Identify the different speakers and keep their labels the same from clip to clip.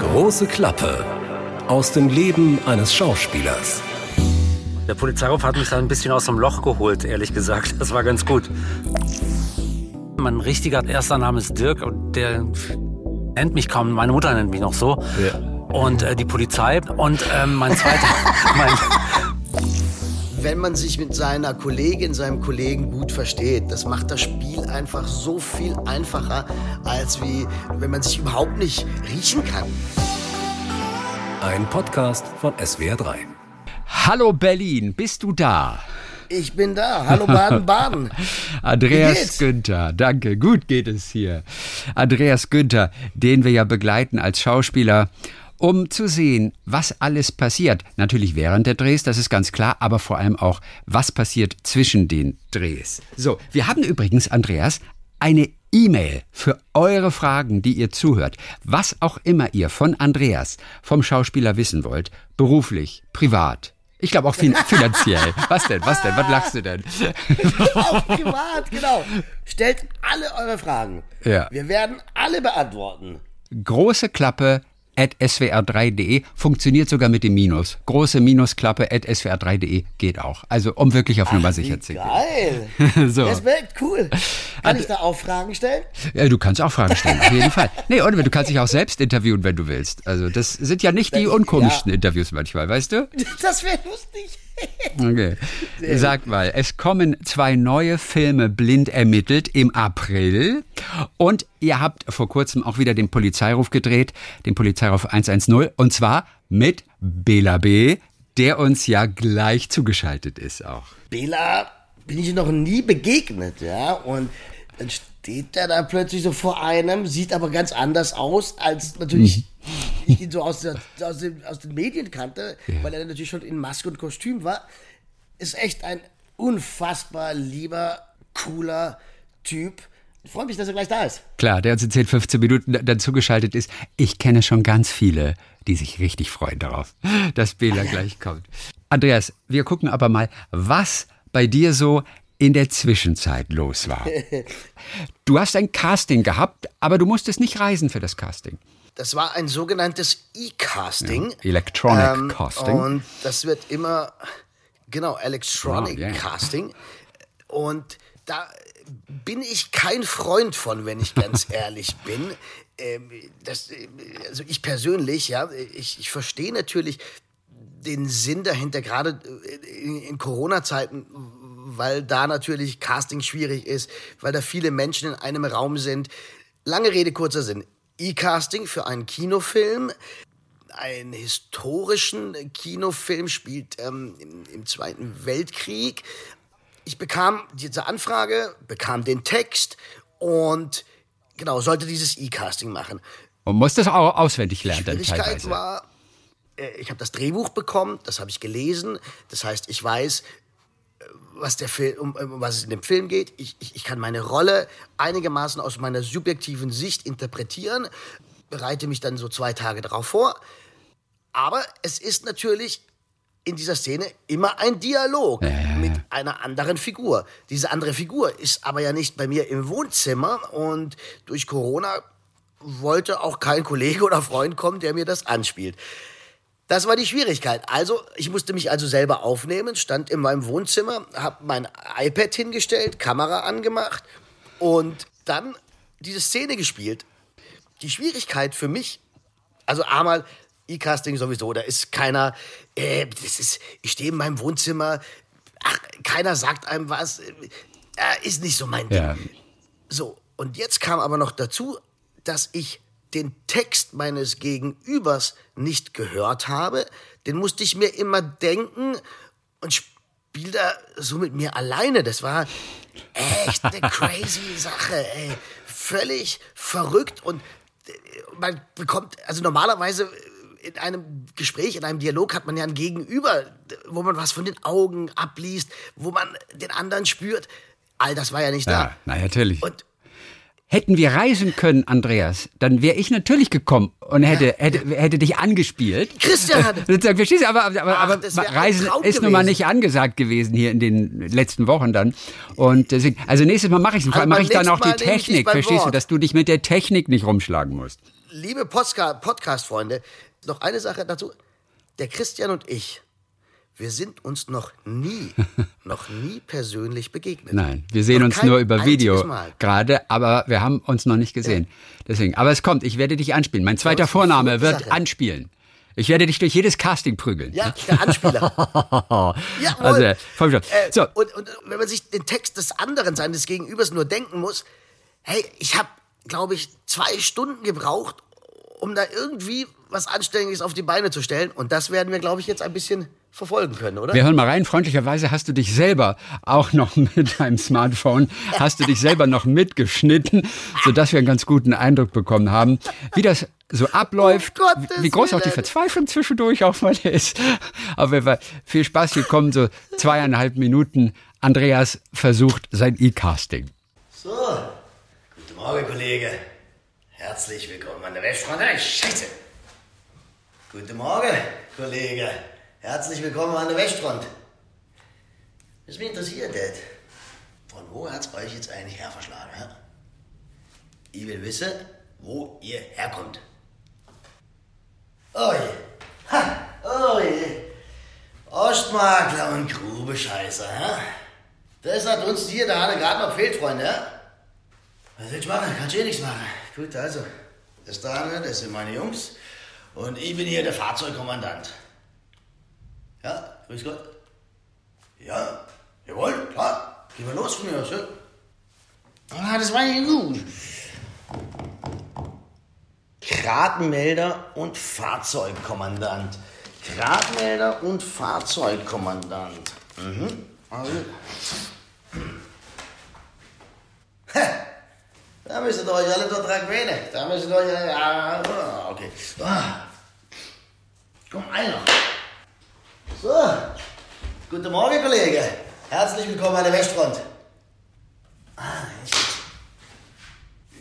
Speaker 1: Große Klappe aus dem Leben eines Schauspielers.
Speaker 2: Der Polizeiruf hat mich da ein bisschen aus dem Loch geholt, ehrlich gesagt. Das war ganz gut. Mein richtiger erster Name ist Dirk und der nennt mich kaum. Meine Mutter nennt mich noch so. Ja. Und äh, die Polizei. Und ähm, mein zweiter. mein,
Speaker 3: wenn man sich mit seiner Kollegin, seinem Kollegen gut versteht, das macht das Spiel einfach so viel einfacher, als wie wenn man sich überhaupt nicht riechen kann.
Speaker 1: Ein Podcast von SWR3.
Speaker 4: Hallo Berlin, bist du da?
Speaker 3: Ich bin da. Hallo Baden-Baden.
Speaker 4: Andreas Günther, danke. Gut geht es hier. Andreas Günther, den wir ja begleiten als Schauspieler um zu sehen, was alles passiert. Natürlich während der Drehs, das ist ganz klar, aber vor allem auch, was passiert zwischen den Drehs. So, wir haben übrigens, Andreas, eine E-Mail für eure Fragen, die ihr zuhört. Was auch immer ihr von Andreas, vom Schauspieler wissen wollt, beruflich, privat, ich glaube auch fin finanziell. Was denn? Was denn? Was lachst du denn?
Speaker 3: auch privat, genau. Stellt alle eure Fragen. Ja. Wir werden alle beantworten.
Speaker 4: Große Klappe, at swr3.de funktioniert sogar mit dem Minus. Große Minusklappe at swr3.de geht auch. Also um wirklich auf Nummer sicher zu
Speaker 3: gehen. Geil. so. Das wird cool. Kann ich da auch Fragen stellen?
Speaker 4: Ja, du kannst auch Fragen stellen, auf jeden Fall. Nee, und du kannst dich auch selbst interviewen, wenn du willst. Also das sind ja nicht die unkomischsten ja. Interviews manchmal, weißt du?
Speaker 3: Das wäre lustig.
Speaker 4: Okay. Sag mal, es kommen zwei neue Filme blind ermittelt im April und ihr habt vor kurzem auch wieder den Polizeiruf gedreht, den Polizeiruf 110 und zwar mit Bela B., der uns ja gleich zugeschaltet ist auch.
Speaker 3: Bela bin ich noch nie begegnet, ja, und dann steht er da plötzlich so vor einem, sieht aber ganz anders aus, als natürlich mhm. Ich ihn so aus, der, aus, den, aus den Medien kannte, ja. weil er natürlich schon in Maske und Kostüm war. Ist echt ein unfassbar lieber, cooler Typ. Ich freue mich, dass er gleich da ist.
Speaker 4: Klar, der uns in 10, 15 Minuten dann zugeschaltet ist. Ich kenne schon ganz viele, die sich richtig freuen darauf, dass Bela gleich kommt. Andreas, wir gucken aber mal, was bei dir so in der Zwischenzeit los war. Du hast ein Casting gehabt, aber du musstest nicht reisen für das Casting.
Speaker 3: Das war ein sogenanntes E-Casting.
Speaker 4: Ja, Electronic ähm, Casting.
Speaker 3: Und das wird immer, genau, Electronic oh, yeah. Casting. Und da bin ich kein Freund von, wenn ich ganz ehrlich bin. Ähm, das, also ich persönlich, ja, ich, ich verstehe natürlich den Sinn dahinter, gerade in, in Corona-Zeiten, weil da natürlich Casting schwierig ist, weil da viele Menschen in einem Raum sind. Lange Rede, kurzer Sinn. E-Casting für einen Kinofilm. Einen historischen Kinofilm spielt ähm, im, im Zweiten Weltkrieg. Ich bekam diese Anfrage, bekam den Text und genau, sollte dieses E-Casting machen.
Speaker 4: Und musste es auch auswendig lernen
Speaker 3: Die Schwierigkeit war, äh, ich habe das Drehbuch bekommen, das habe ich gelesen. Das heißt, ich weiß, was der Film, um, um, was es in dem Film geht. Ich, ich, ich kann meine Rolle einigermaßen aus meiner subjektiven Sicht interpretieren, bereite mich dann so zwei Tage darauf vor. Aber es ist natürlich in dieser Szene immer ein Dialog ja, ja, ja. mit einer anderen Figur. Diese andere Figur ist aber ja nicht bei mir im Wohnzimmer und durch Corona wollte auch kein Kollege oder Freund kommen, der mir das anspielt. Das war die Schwierigkeit. Also, ich musste mich also selber aufnehmen, stand in meinem Wohnzimmer, habe mein iPad hingestellt, Kamera angemacht und dann diese Szene gespielt. Die Schwierigkeit für mich, also einmal E-Casting sowieso, da ist keiner, äh, das ist, ich stehe in meinem Wohnzimmer, ach, keiner sagt einem was, äh, ist nicht so mein Ding. Ja. So, und jetzt kam aber noch dazu, dass ich den Text meines Gegenübers nicht gehört habe, den musste ich mir immer denken und spiel da so mit mir alleine. Das war echt eine crazy Sache, ey. Völlig verrückt und äh, man bekommt, also normalerweise in einem Gespräch, in einem Dialog hat man ja ein Gegenüber, wo man was von den Augen abliest, wo man den anderen spürt. All das war ja nicht
Speaker 4: ja,
Speaker 3: da.
Speaker 4: Na, natürlich. Und Hätten wir reisen können, Andreas, dann wäre ich natürlich gekommen und hätte, ja. hätte, hätte dich angespielt.
Speaker 3: Christian!
Speaker 4: Verstehst du, aber, aber, Ach, aber Reisen ist nun mal nicht angesagt gewesen hier in den letzten Wochen dann. Und deswegen, also nächstes Mal mache ich es. Vor allem mache ich dann auch die Technik. Verstehst du, dass du dich mit der Technik nicht rumschlagen musst.
Speaker 3: liebe Podcast-Freunde, noch eine Sache dazu. Der Christian und ich, wir sind uns noch nie, noch nie persönlich begegnet.
Speaker 4: Nein, wir sehen
Speaker 3: noch
Speaker 4: uns nur über Video gerade, aber wir haben uns noch nicht gesehen. Deswegen, aber es kommt, ich werde dich anspielen. Mein zweiter Vorname wird
Speaker 3: Sache.
Speaker 4: anspielen. Ich werde dich durch jedes Casting prügeln.
Speaker 3: Ja, der Anspieler.
Speaker 4: ja, also, voll.
Speaker 3: Äh,
Speaker 4: so,
Speaker 3: und, und wenn man sich den Text des anderen, seines Gegenübers nur denken muss, hey, ich habe, glaube ich, zwei Stunden gebraucht, um da irgendwie was Anständiges auf die Beine zu stellen. Und das werden wir, glaube ich, jetzt ein bisschen verfolgen können, oder?
Speaker 4: Wir hören mal rein. Freundlicherweise hast du dich selber auch noch mit deinem Smartphone, hast du dich selber noch mitgeschnitten, sodass wir einen ganz guten Eindruck bekommen haben, wie das so abläuft,
Speaker 3: Um Gottes
Speaker 4: wie groß auch die. Verzweiflung zwischendurch auch mal ist. Fall viel Spaß. Hier kommen so zweieinhalb Minuten. Andreas versucht sein E-Casting.
Speaker 3: So, guten Morgen, Kollege. Herzlich willkommen an der Westfront. Scheiße. Guten Morgen, Kollege. Herzlich willkommen an der Westfront. Was mich interessiert, Dad, von wo hat's euch jetzt eigentlich her verschlagen? hä? Ich will wissen, wo ihr herkommt. Oh je. Ha, oh je. Ostmakler und Grubescheißer, hä? Das hat uns hier der Hanne gerade noch fehlt, Freunde? Was willst du machen? Kannst du eh nichts machen. Gut, also. Das da, ne, das sind meine Jungs. Und ich bin hier der Fahrzeugkommandant. Ja, grüß Gott. Ja, jawohl, klar. Gehen wir los von mir aus, ja? Ah, das war nicht gut. Kratenmelder und Fahrzeugkommandant. Kratenmelder und Fahrzeugkommandant. Mhm. Also. Da müsst ihr euch alle dort dran gewöhnen. Da müsst ihr euch alle. Ja, ah, okay. Ah. Komm, einer. So. Guten Morgen, Kollege. Herzlich willkommen an der Westfront. Ah?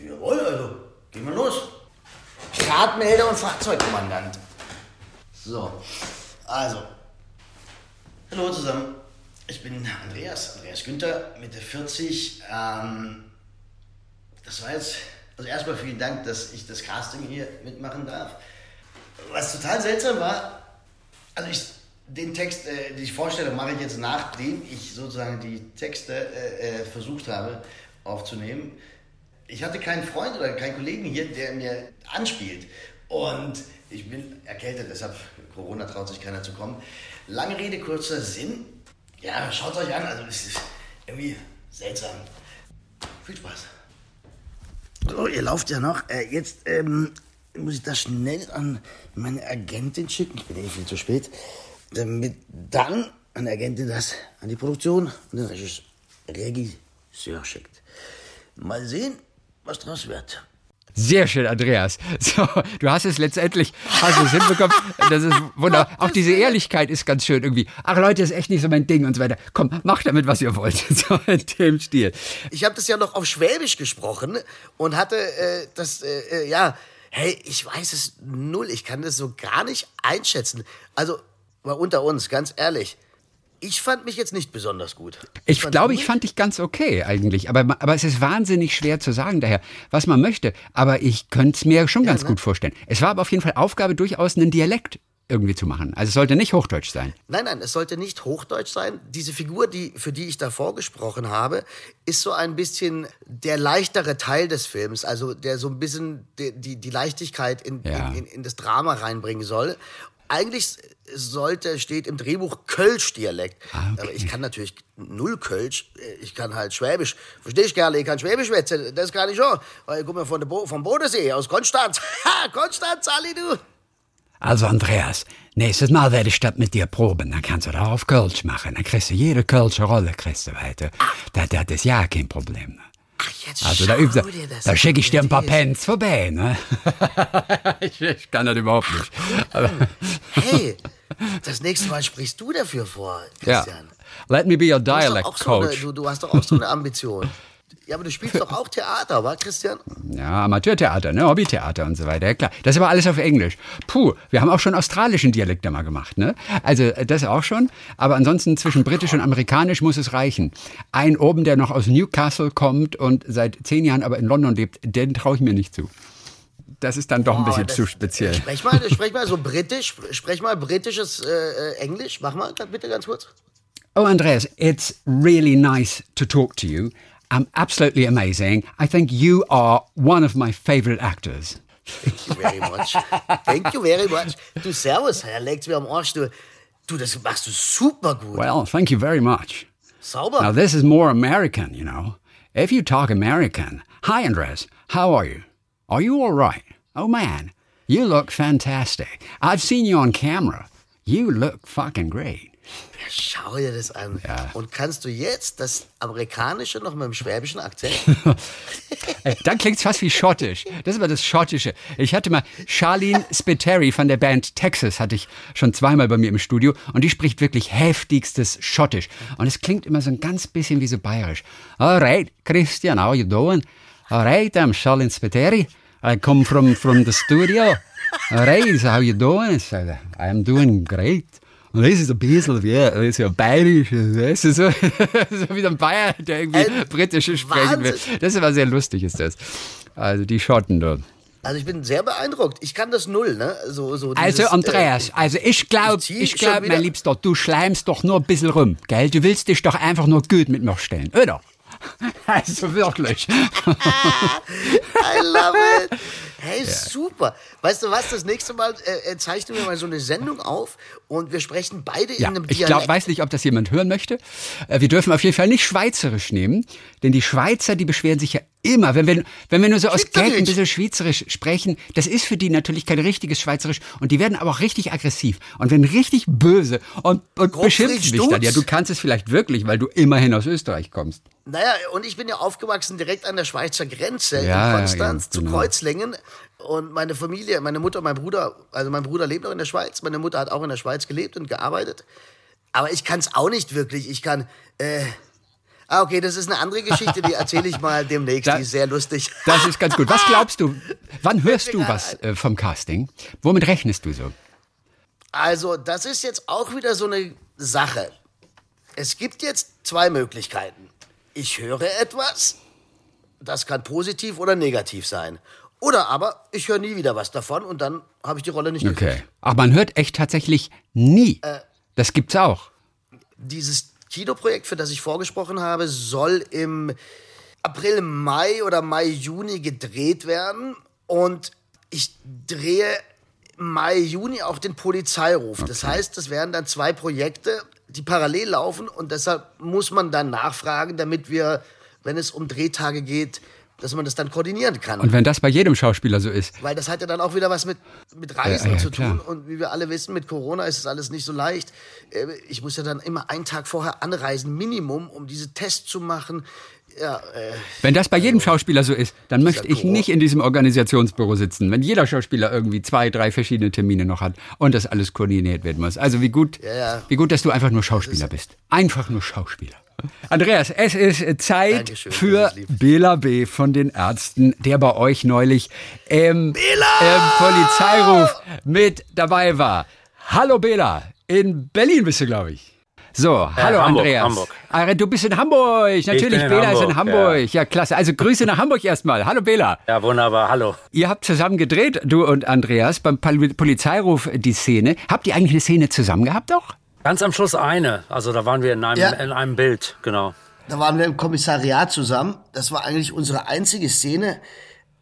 Speaker 3: Jawohl, also. Gehen wir los. Radmelder und Fahrzeugkommandant. So. Also. Hallo zusammen. Ich bin Andreas, Andreas Günther, Mitte 40. Ähm, das war jetzt, also erstmal vielen Dank, dass ich das Casting hier mitmachen darf. Was total seltsam war, also ich, den Text, äh, die Vorstellung mache ich jetzt, nachdem ich sozusagen die Texte äh, äh, versucht habe aufzunehmen. Ich hatte keinen Freund oder keinen Kollegen hier, der mir anspielt. Und ich bin erkältet, deshalb Corona traut sich keiner zu kommen. Lange Rede, kurzer Sinn. Ja, schaut euch an, also es ist irgendwie seltsam. Viel Spaß. So, ihr lauft ja noch. Äh, jetzt ähm, muss ich das schnell an meine Agentin schicken. Ich bin eh viel zu spät. Damit dann eine Agentin das an die Produktion und den Regis- Regisseur schickt. Mal sehen, was draus wird.
Speaker 4: Sehr schön, Andreas. So, du hast es letztendlich, hast es hinbekommen. Das ist wunderbar. Auch diese Ehrlichkeit ist ganz schön irgendwie. Ach Leute, ist echt nicht so mein Ding und so weiter. Komm, macht damit, was ihr wollt. So in dem Stil.
Speaker 3: Ich habe das ja noch auf Schwäbisch gesprochen und hatte äh, das, äh, äh, ja, hey, ich weiß es null. Ich kann das so gar nicht einschätzen. Also, mal unter uns, ganz ehrlich. Ich fand mich jetzt nicht besonders gut.
Speaker 4: Ich glaube, ich fand dich ganz okay eigentlich. Aber, aber es ist wahnsinnig schwer zu sagen daher, was man möchte. Aber ich könnte es mir schon ganz
Speaker 3: ne?
Speaker 4: gut vorstellen. Es war aber auf jeden Fall Aufgabe, durchaus einen Dialekt irgendwie zu machen. Also es sollte nicht Hochdeutsch sein.
Speaker 3: Nein, nein, es sollte nicht Hochdeutsch sein. Diese Figur, die, für die ich davor gesprochen habe, ist so ein bisschen der leichtere Teil des Films. Also der so ein bisschen die, die, die Leichtigkeit in,
Speaker 4: Ja.
Speaker 3: in, in, in das Drama reinbringen soll. Eigentlich sollte, steht im Drehbuch Kölsch-Dialekt.
Speaker 4: Ah, okay.
Speaker 3: Aber ich kann natürlich null Kölsch. Ich kann halt Schwäbisch. Versteh ich gerne, ich kann Schwäbisch schwätzen. Das kann ich schon. Weil Ich komme von Bo vom Bodensee, aus Konstanz. Ha, Konstanz, Ali, du.
Speaker 4: Also Andreas, nächstes Mal werde ich das mit dir proben. Dann kannst du da auf Kölsch machen. Dann kriegst du jede Kölsche Rolle, kriegst du weiter. Das, das ist ja kein Problem.
Speaker 3: Ach, jetzt
Speaker 4: Also da, du,
Speaker 3: das
Speaker 4: da schicke ich dir ein paar. Pens vorbei. Ne? ich, ich kann das überhaupt nicht. Aber,
Speaker 3: Hey, das nächste Mal sprichst du dafür vor,
Speaker 4: ja.
Speaker 3: Christian.
Speaker 4: Let me be your
Speaker 3: Du,
Speaker 4: dialect
Speaker 3: auch so eine,
Speaker 4: coach.
Speaker 3: du, du hast doch auch so eine Ambition. Ja, aber du spielst doch auch Theater, wa, Christian?
Speaker 4: Ja, Amateurtheater, ne? Hobbytheater und so weiter. Ja, klar. Das ist aber alles auf Englisch. Puh, wir haben auch schon australischen Dialekt mal gemacht, ne? Also, äh, das auch schon. Aber ansonsten zwischen britisch und amerikanisch muss es reichen. Ein oben, der noch aus Newcastle kommt und seit zehn Jahren aber in London lebt, den traue ich mir nicht zu. das ist dann doch ein bisschen
Speaker 3: das,
Speaker 4: zu speziell.
Speaker 3: Sprech mal, sprech mal so britisch, sprech mal britisches äh, äh Englisch. Mach mal bitte ganz kurz.
Speaker 4: Oh, Andreas, it's really nice to talk to you. I'm absolutely amazing. I think you are one of my favorite actors.
Speaker 3: Thank you very much. Thank you very much. Du, Servus, Herr leckt mir am Arsch. Du, du, das machst du super gut.
Speaker 4: Well, thank you very much.
Speaker 3: Sauber.
Speaker 4: Now, this is more American, you know. If you talk American, hi, Andres, how are you? Are you all right? Oh, man, you look fantastic. I've seen you on camera. You look fucking great.
Speaker 3: Ja, schau dir das an.
Speaker 4: Ja.
Speaker 3: Und kannst du jetzt das Amerikanische noch mit dem schwäbischen Akzent?
Speaker 4: Dann klingt es fast wie schottisch. Das ist aber das Schottische. Ich hatte mal Charlene Spiteri von der Band Texas, hatte ich schon zweimal bei mir im Studio. Und die spricht wirklich heftigstes Schottisch. Und es klingt immer so ein ganz bisschen wie so bayerisch. Alright, Christian, how you doing? Alright, I'm Charlene Spiteri. I come from, from the studio. Alright, so how you doing? I said, I'm doing great. Und das ist ein bisschen wie, das ist ja bayerisch, weißt du, so, so wie ein Bayer, der irgendwie
Speaker 3: Äh,
Speaker 4: britische sprechen will.
Speaker 3: Wahnsinn.
Speaker 4: Das ist aber sehr lustig, ist das. Also die Schotten dort.
Speaker 3: Also ich bin sehr beeindruckt. Ich kann das null, ne? So, so
Speaker 4: Also
Speaker 3: dieses,
Speaker 4: Andreas,
Speaker 3: äh,
Speaker 4: also ich glaube,
Speaker 3: ich
Speaker 4: ich glaube, mein Liebster, du schleimst doch nur ein bisschen rum, gell? Du willst dich doch einfach nur gut mit mir stellen, oder? Also wirklich.
Speaker 3: I love it. Hey, super. Weißt du was, das nächste Mal äh, äh, zeichnen wir mal so eine Sendung auf und wir sprechen beide
Speaker 4: Ja,
Speaker 3: in einem
Speaker 4: ich
Speaker 3: Dialekt.
Speaker 4: glaub, weiß nicht, ob das jemand hören möchte. Äh, Wir dürfen auf jeden Fall nicht Schweizerisch nehmen, denn die Schweizer, die beschweren sich ja immer, wenn wir, wenn wir nur so aus Gag ein bisschen Schweizerisch sprechen, das ist für die natürlich kein richtiges Schweizerisch und die werden aber auch richtig aggressiv und werden richtig böse und, und beschimpfen dich dann. Ja, du kannst es vielleicht wirklich, weil du immerhin aus Österreich kommst.
Speaker 3: Naja, und ich bin ja aufgewachsen direkt an der Schweizer Grenze
Speaker 4: Ja,
Speaker 3: in Konstanz
Speaker 4: ja,
Speaker 3: zu
Speaker 4: genau.
Speaker 3: Kreuzlingen. Und meine Familie, meine Mutter mein Bruder, also mein Bruder lebt noch in der Schweiz, meine Mutter hat auch in der Schweiz gelebt und gearbeitet. Aber ich kann es auch nicht wirklich. Ich kann. Äh, ah, okay, das ist eine andere Geschichte, die erzähle ich mal demnächst.
Speaker 4: Da-
Speaker 3: die ist sehr lustig.
Speaker 4: Das ist ganz gut. Was glaubst du? Wann hörst du was äh, vom Casting? Womit rechnest du so?
Speaker 3: Also, das ist jetzt auch wieder so eine Sache. Es gibt jetzt zwei Möglichkeiten. Ich höre etwas, das kann positiv oder negativ sein. Oder aber ich höre nie wieder was davon und dann habe ich die Rolle nicht
Speaker 4: Okay.
Speaker 3: gekriegt.
Speaker 4: Aber man hört echt tatsächlich nie.
Speaker 3: Äh.
Speaker 4: Das gibt's auch.
Speaker 3: Dieses Kinoprojekt, für das ich vorgesprochen habe, soll im April, Mai oder Mai, Juni gedreht werden. Und ich drehe Mai, Juni auch den Polizeiruf. Das heißt, das wären dann zwei Projekte, die parallel laufen. Und deshalb muss man dann nachfragen, damit wir, wenn es um Drehtage geht, dass man das dann koordinieren kann.
Speaker 4: Und wenn das bei jedem Schauspieler so ist,
Speaker 3: Weil das hat ja dann auch wieder was mit, mit Reisen
Speaker 4: Ja, ja,
Speaker 3: zu tun.
Speaker 4: klar.
Speaker 3: Und wie wir alle wissen, mit Corona ist es alles nicht so leicht. Äh, Ich muss ja dann immer einen Tag vorher anreisen, Minimum, um diese Tests zu machen. Ja, äh,
Speaker 4: wenn das bei jedem Schauspieler so ist, dann möchte ich nicht in diesem Organisationsbüro sitzen, wenn jeder Schauspieler irgendwie zwei, drei verschiedene Termine noch hat und das alles koordiniert werden muss. Also wie gut,
Speaker 3: ja.
Speaker 4: wie gut, dass du einfach nur Schauspieler bist. Einfach nur Schauspieler. Andreas, es ist äh, Zeit
Speaker 3: Dankeschön,
Speaker 4: für. Bela B. von den Ärzten, der bei euch neulich im, im Polizeiruf mit dabei war. Hallo Bela, in Berlin bist du, glaube ich. So, hallo
Speaker 2: Hamburg,
Speaker 4: Andreas.
Speaker 2: Hamburg.
Speaker 4: Ah, Du bist in Hamburg, natürlich.
Speaker 2: bin in
Speaker 4: Bela ist in
Speaker 2: Hamburg,
Speaker 4: Hamburg. Ja. klasse. Also Grüße nach Hamburg erstmal. Hallo Bela.
Speaker 2: Ja, wunderbar. Hallo.
Speaker 4: Ihr habt zusammen gedreht, du und Andreas, beim Pol- Polizeiruf die Szene. Habt ihr eigentlich eine Szene zusammen gehabt auch?
Speaker 2: Ganz am Schluss eine. Also da waren wir in einem,
Speaker 3: Ja.
Speaker 2: in einem Bild, genau.
Speaker 3: da waren wir im Kommissariat zusammen. Das war eigentlich unsere einzige Szene.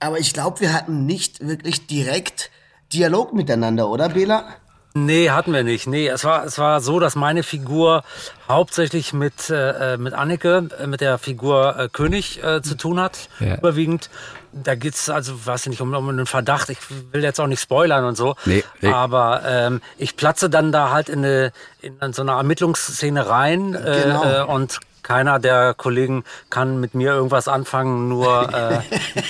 Speaker 3: Aber ich glaube, wir hatten nicht wirklich direkt Dialog miteinander, oder, Bela?
Speaker 2: Nee, hatten wir nicht. Nee, es war, es war so, dass meine Figur hauptsächlich mit, äh, mit Anneke, äh, mit der Figur äh, König äh, zu tun hat,
Speaker 4: Ja.
Speaker 2: überwiegend. Da geht's also, weiß ich nicht, um, um einen Verdacht. Ich will jetzt auch nicht spoilern und so.
Speaker 4: Nee, nee.
Speaker 2: Aber ähm, ich platze dann da halt in, eine, in so eine Ermittlungsszene rein äh,
Speaker 3: Genau.
Speaker 2: äh, und keiner der Kollegen kann mit mir irgendwas anfangen, nur äh,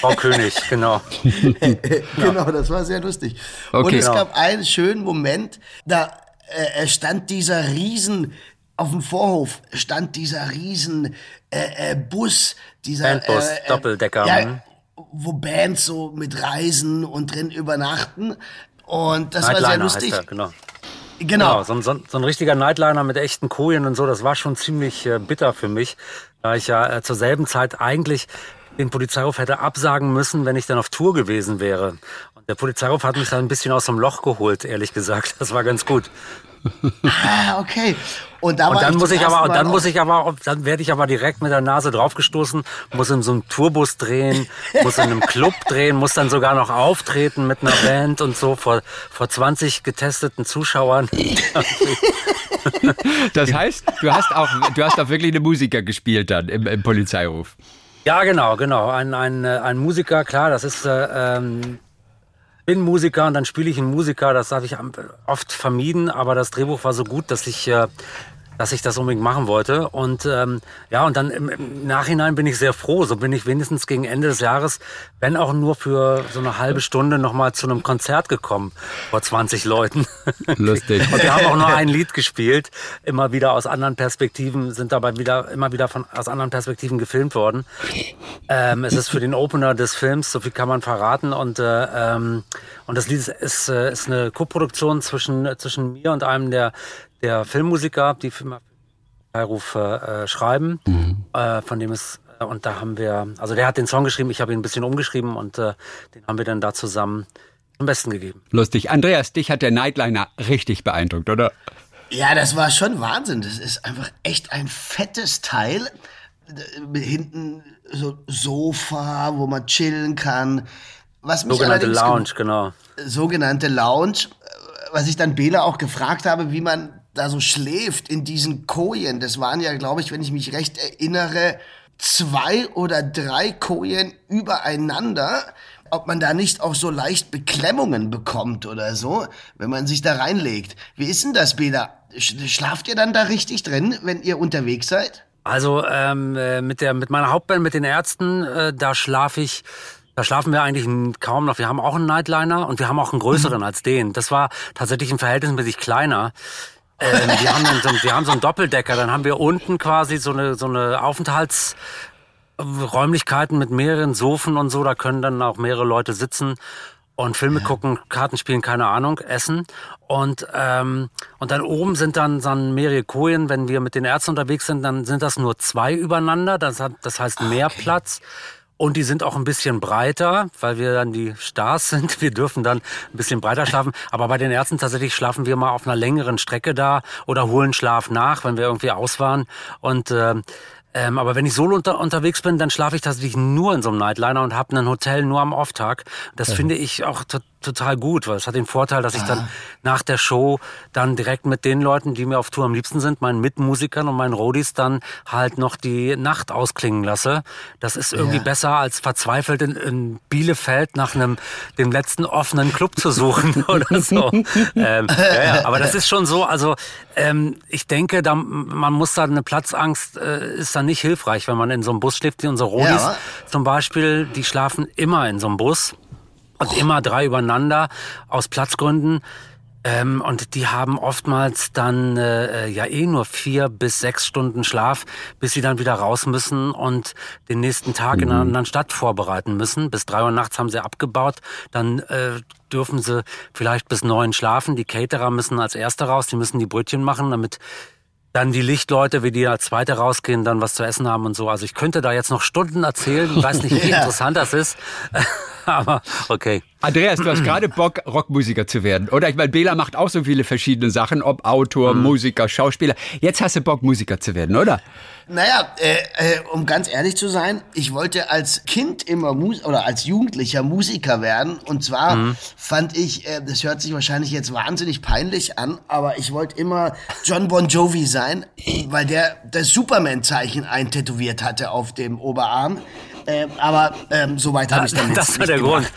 Speaker 2: Frau König, genau.
Speaker 3: Genau, das war sehr lustig.
Speaker 4: Okay.
Speaker 3: Und es
Speaker 2: Genau.
Speaker 3: gab einen schönen Moment, da äh, stand dieser Riesen, auf dem Vorhof stand dieser Riesen äh, äh, Bus, dieser
Speaker 2: Bandbus,
Speaker 3: äh, äh,
Speaker 2: Doppeldecker,
Speaker 3: ja,
Speaker 2: mhm.
Speaker 3: wo Bands so mit reisen und drin übernachten. Und das war sehr
Speaker 2: Nightliner
Speaker 3: lustig.
Speaker 2: er, genau.
Speaker 3: Genau.
Speaker 2: Genau, so, ein- so, ein- so ein richtiger Nightliner mit echten Kojen und so, das war schon ziemlich äh, bitter für mich, da ich ja äh, zur selben Zeit eigentlich den Polizeiruf hätte absagen müssen, wenn ich dann auf Tour gewesen wäre. Und der Polizeiruf hat mich dann ein bisschen aus dem Loch geholt, ehrlich gesagt. Das war ganz gut.
Speaker 3: Ah, okay. Und, da
Speaker 2: und dann muss ich aber, und dann muss ich aber, dann werde ich aber direkt mit der Nase draufgestoßen, muss in so einem Tourbus drehen, muss in einem Club drehen, muss dann sogar noch auftreten mit einer Band und so vor, vor 20 getesteten Zuschauern.
Speaker 4: das heißt, du hast auch, du hast auch wirklich eine Musiker gespielt dann im, im Polizeiruf.
Speaker 2: Ja, genau, genau. Ein, ein, äh, ein Musiker, klar, das ist, äh, ähm, bin Musiker und dann spiele ich einen Musiker, das habe ich oft vermieden, aber das Drehbuch war so gut, dass ich äh, dass ich das unbedingt machen wollte. Und ähm, ja, und dann im, im, Nachhinein bin ich sehr froh. So bin ich wenigstens gegen Ende des Jahres, wenn auch nur für so eine halbe Stunde, nochmal zu einem Konzert gekommen vor 20 Leuten.
Speaker 4: Lustig.
Speaker 2: und wir haben auch nur ein Lied gespielt, immer wieder aus anderen Perspektiven, sind dabei wieder immer wieder von aus anderen Perspektiven gefilmt worden. Ähm, es ist für den Opener des Films, so viel kann man verraten. Und äh, ähm, und das Lied ist, ist, äh, ist eine Koproduktion zwischen zwischen mir und einem der der Filmmusiker, die Filmbeiruf äh, schreiben, mhm. äh, von dem es äh, und da haben wir, also der hat den Song geschrieben, ich habe ihn ein bisschen umgeschrieben und äh, den haben wir dann da zusammen am besten gegeben.
Speaker 4: Lustig. Andreas, dich hat der Nightliner richtig beeindruckt, oder?
Speaker 3: Ja, das war schon Wahnsinn. Das ist einfach echt ein fettes Teil. Hinten so Sofa, wo man chillen kann.
Speaker 2: Was mich sogenannte Lounge, genau.
Speaker 3: Sogenannte Lounge. Was ich dann Bela auch gefragt habe, wie man da so schläft in diesen Kojen. Das waren ja, glaube ich, wenn ich mich recht erinnere, zwei oder drei Kojen übereinander. Ob man da nicht auch so leicht Beklemmungen bekommt oder so, wenn man sich da reinlegt. Wie ist denn das, Bela? Schlaft ihr dann da richtig drin, wenn ihr unterwegs seid?
Speaker 2: Also ähm, äh, mit der mit meiner Hauptband, mit den Ärzten, äh, da schlafe ich da schlafen wir eigentlich kaum noch. Wir haben auch einen Nightliner und wir haben auch einen größeren mhm. als den. Das war tatsächlich ein verhältnismäßig kleiner. Ähm, wir, haben so, wir haben so einen Doppeldecker, dann haben wir unten quasi so eine, so eine Aufenthaltsräumlichkeiten mit mehreren Sofen und so. Da können dann auch mehrere Leute sitzen und Filme ja. gucken, Karten spielen, keine Ahnung, essen. Und, ähm, und dann oben sind dann, dann mehrere Kojen. Wenn wir mit den Ärzten unterwegs sind, dann sind das nur zwei übereinander. Das, hat, das heißt mehr okay. Platz. Und die sind auch ein bisschen breiter, weil wir dann die Stars sind. Wir dürfen dann ein bisschen breiter schlafen. Aber bei den Ärzten tatsächlich schlafen wir mal auf einer längeren Strecke da oder holen Schlaf nach, wenn wir irgendwie aus waren. Und äh, ähm, aber wenn ich solo unter, unterwegs bin, dann schlafe ich tatsächlich nur in so einem Nightliner und habe ein Hotel nur am Off-Tag. Das ja. finde ich auch total gut, weil es hat den Vorteil, dass ich dann ah. nach der Show dann direkt mit den Leuten, die mir auf Tour am liebsten sind, meinen Mitmusikern und meinen Roadies dann halt noch die Nacht ausklingen lasse. Das ist irgendwie ja. besser als verzweifelt in, in, Bielefeld nach einem dem letzten offenen Club zu suchen oder so. ähm, ja, ja, aber das ist schon so. Also ähm, ich denke, da, man muss da eine Platzangst äh, ist dann nicht hilfreich, wenn man in so einem Bus schläft. Wie unsere Roadies zum Beispiel, die schlafen immer in so einem Bus und immer drei übereinander aus Platzgründen. Ähm, und die haben oftmals dann äh, ja eh nur vier bis sechs Stunden Schlaf, bis sie dann wieder raus müssen und den nächsten Tag mhm. in einer mhm. anderen Stadt vorbereiten müssen. Bis drei Uhr nachts haben sie abgebaut. Dann äh, dürfen sie vielleicht bis neun schlafen. Die Caterer müssen als Erste raus, die müssen die Brötchen machen, damit dann die Lichtleute, wie die als Zweite rausgehen, dann was zu essen haben und so. Also ich könnte da jetzt noch Stunden erzählen. Ich weiß nicht, wie ja. interessant das ist. Aber okay.
Speaker 4: Andreas, du hast gerade Bock, Rockmusiker zu werden. Oder ich meine, Bela macht auch so viele verschiedene Sachen, ob Autor, mhm. Musiker, Schauspieler. Jetzt hast du Bock, Musiker zu werden, oder?
Speaker 3: Naja, äh, äh, um ganz ehrlich zu sein, ich wollte als Kind immer Mus oder als Jugendlicher Musiker werden. Und zwar mhm. fand ich, äh, das hört sich wahrscheinlich jetzt wahnsinnig peinlich an, aber ich wollte immer John Bon Jovi sein, weil der das Superman-Zeichen eintätowiert hatte auf dem Oberarm. Äh, aber ähm, soweit habe ich dann
Speaker 2: Das war der Grund.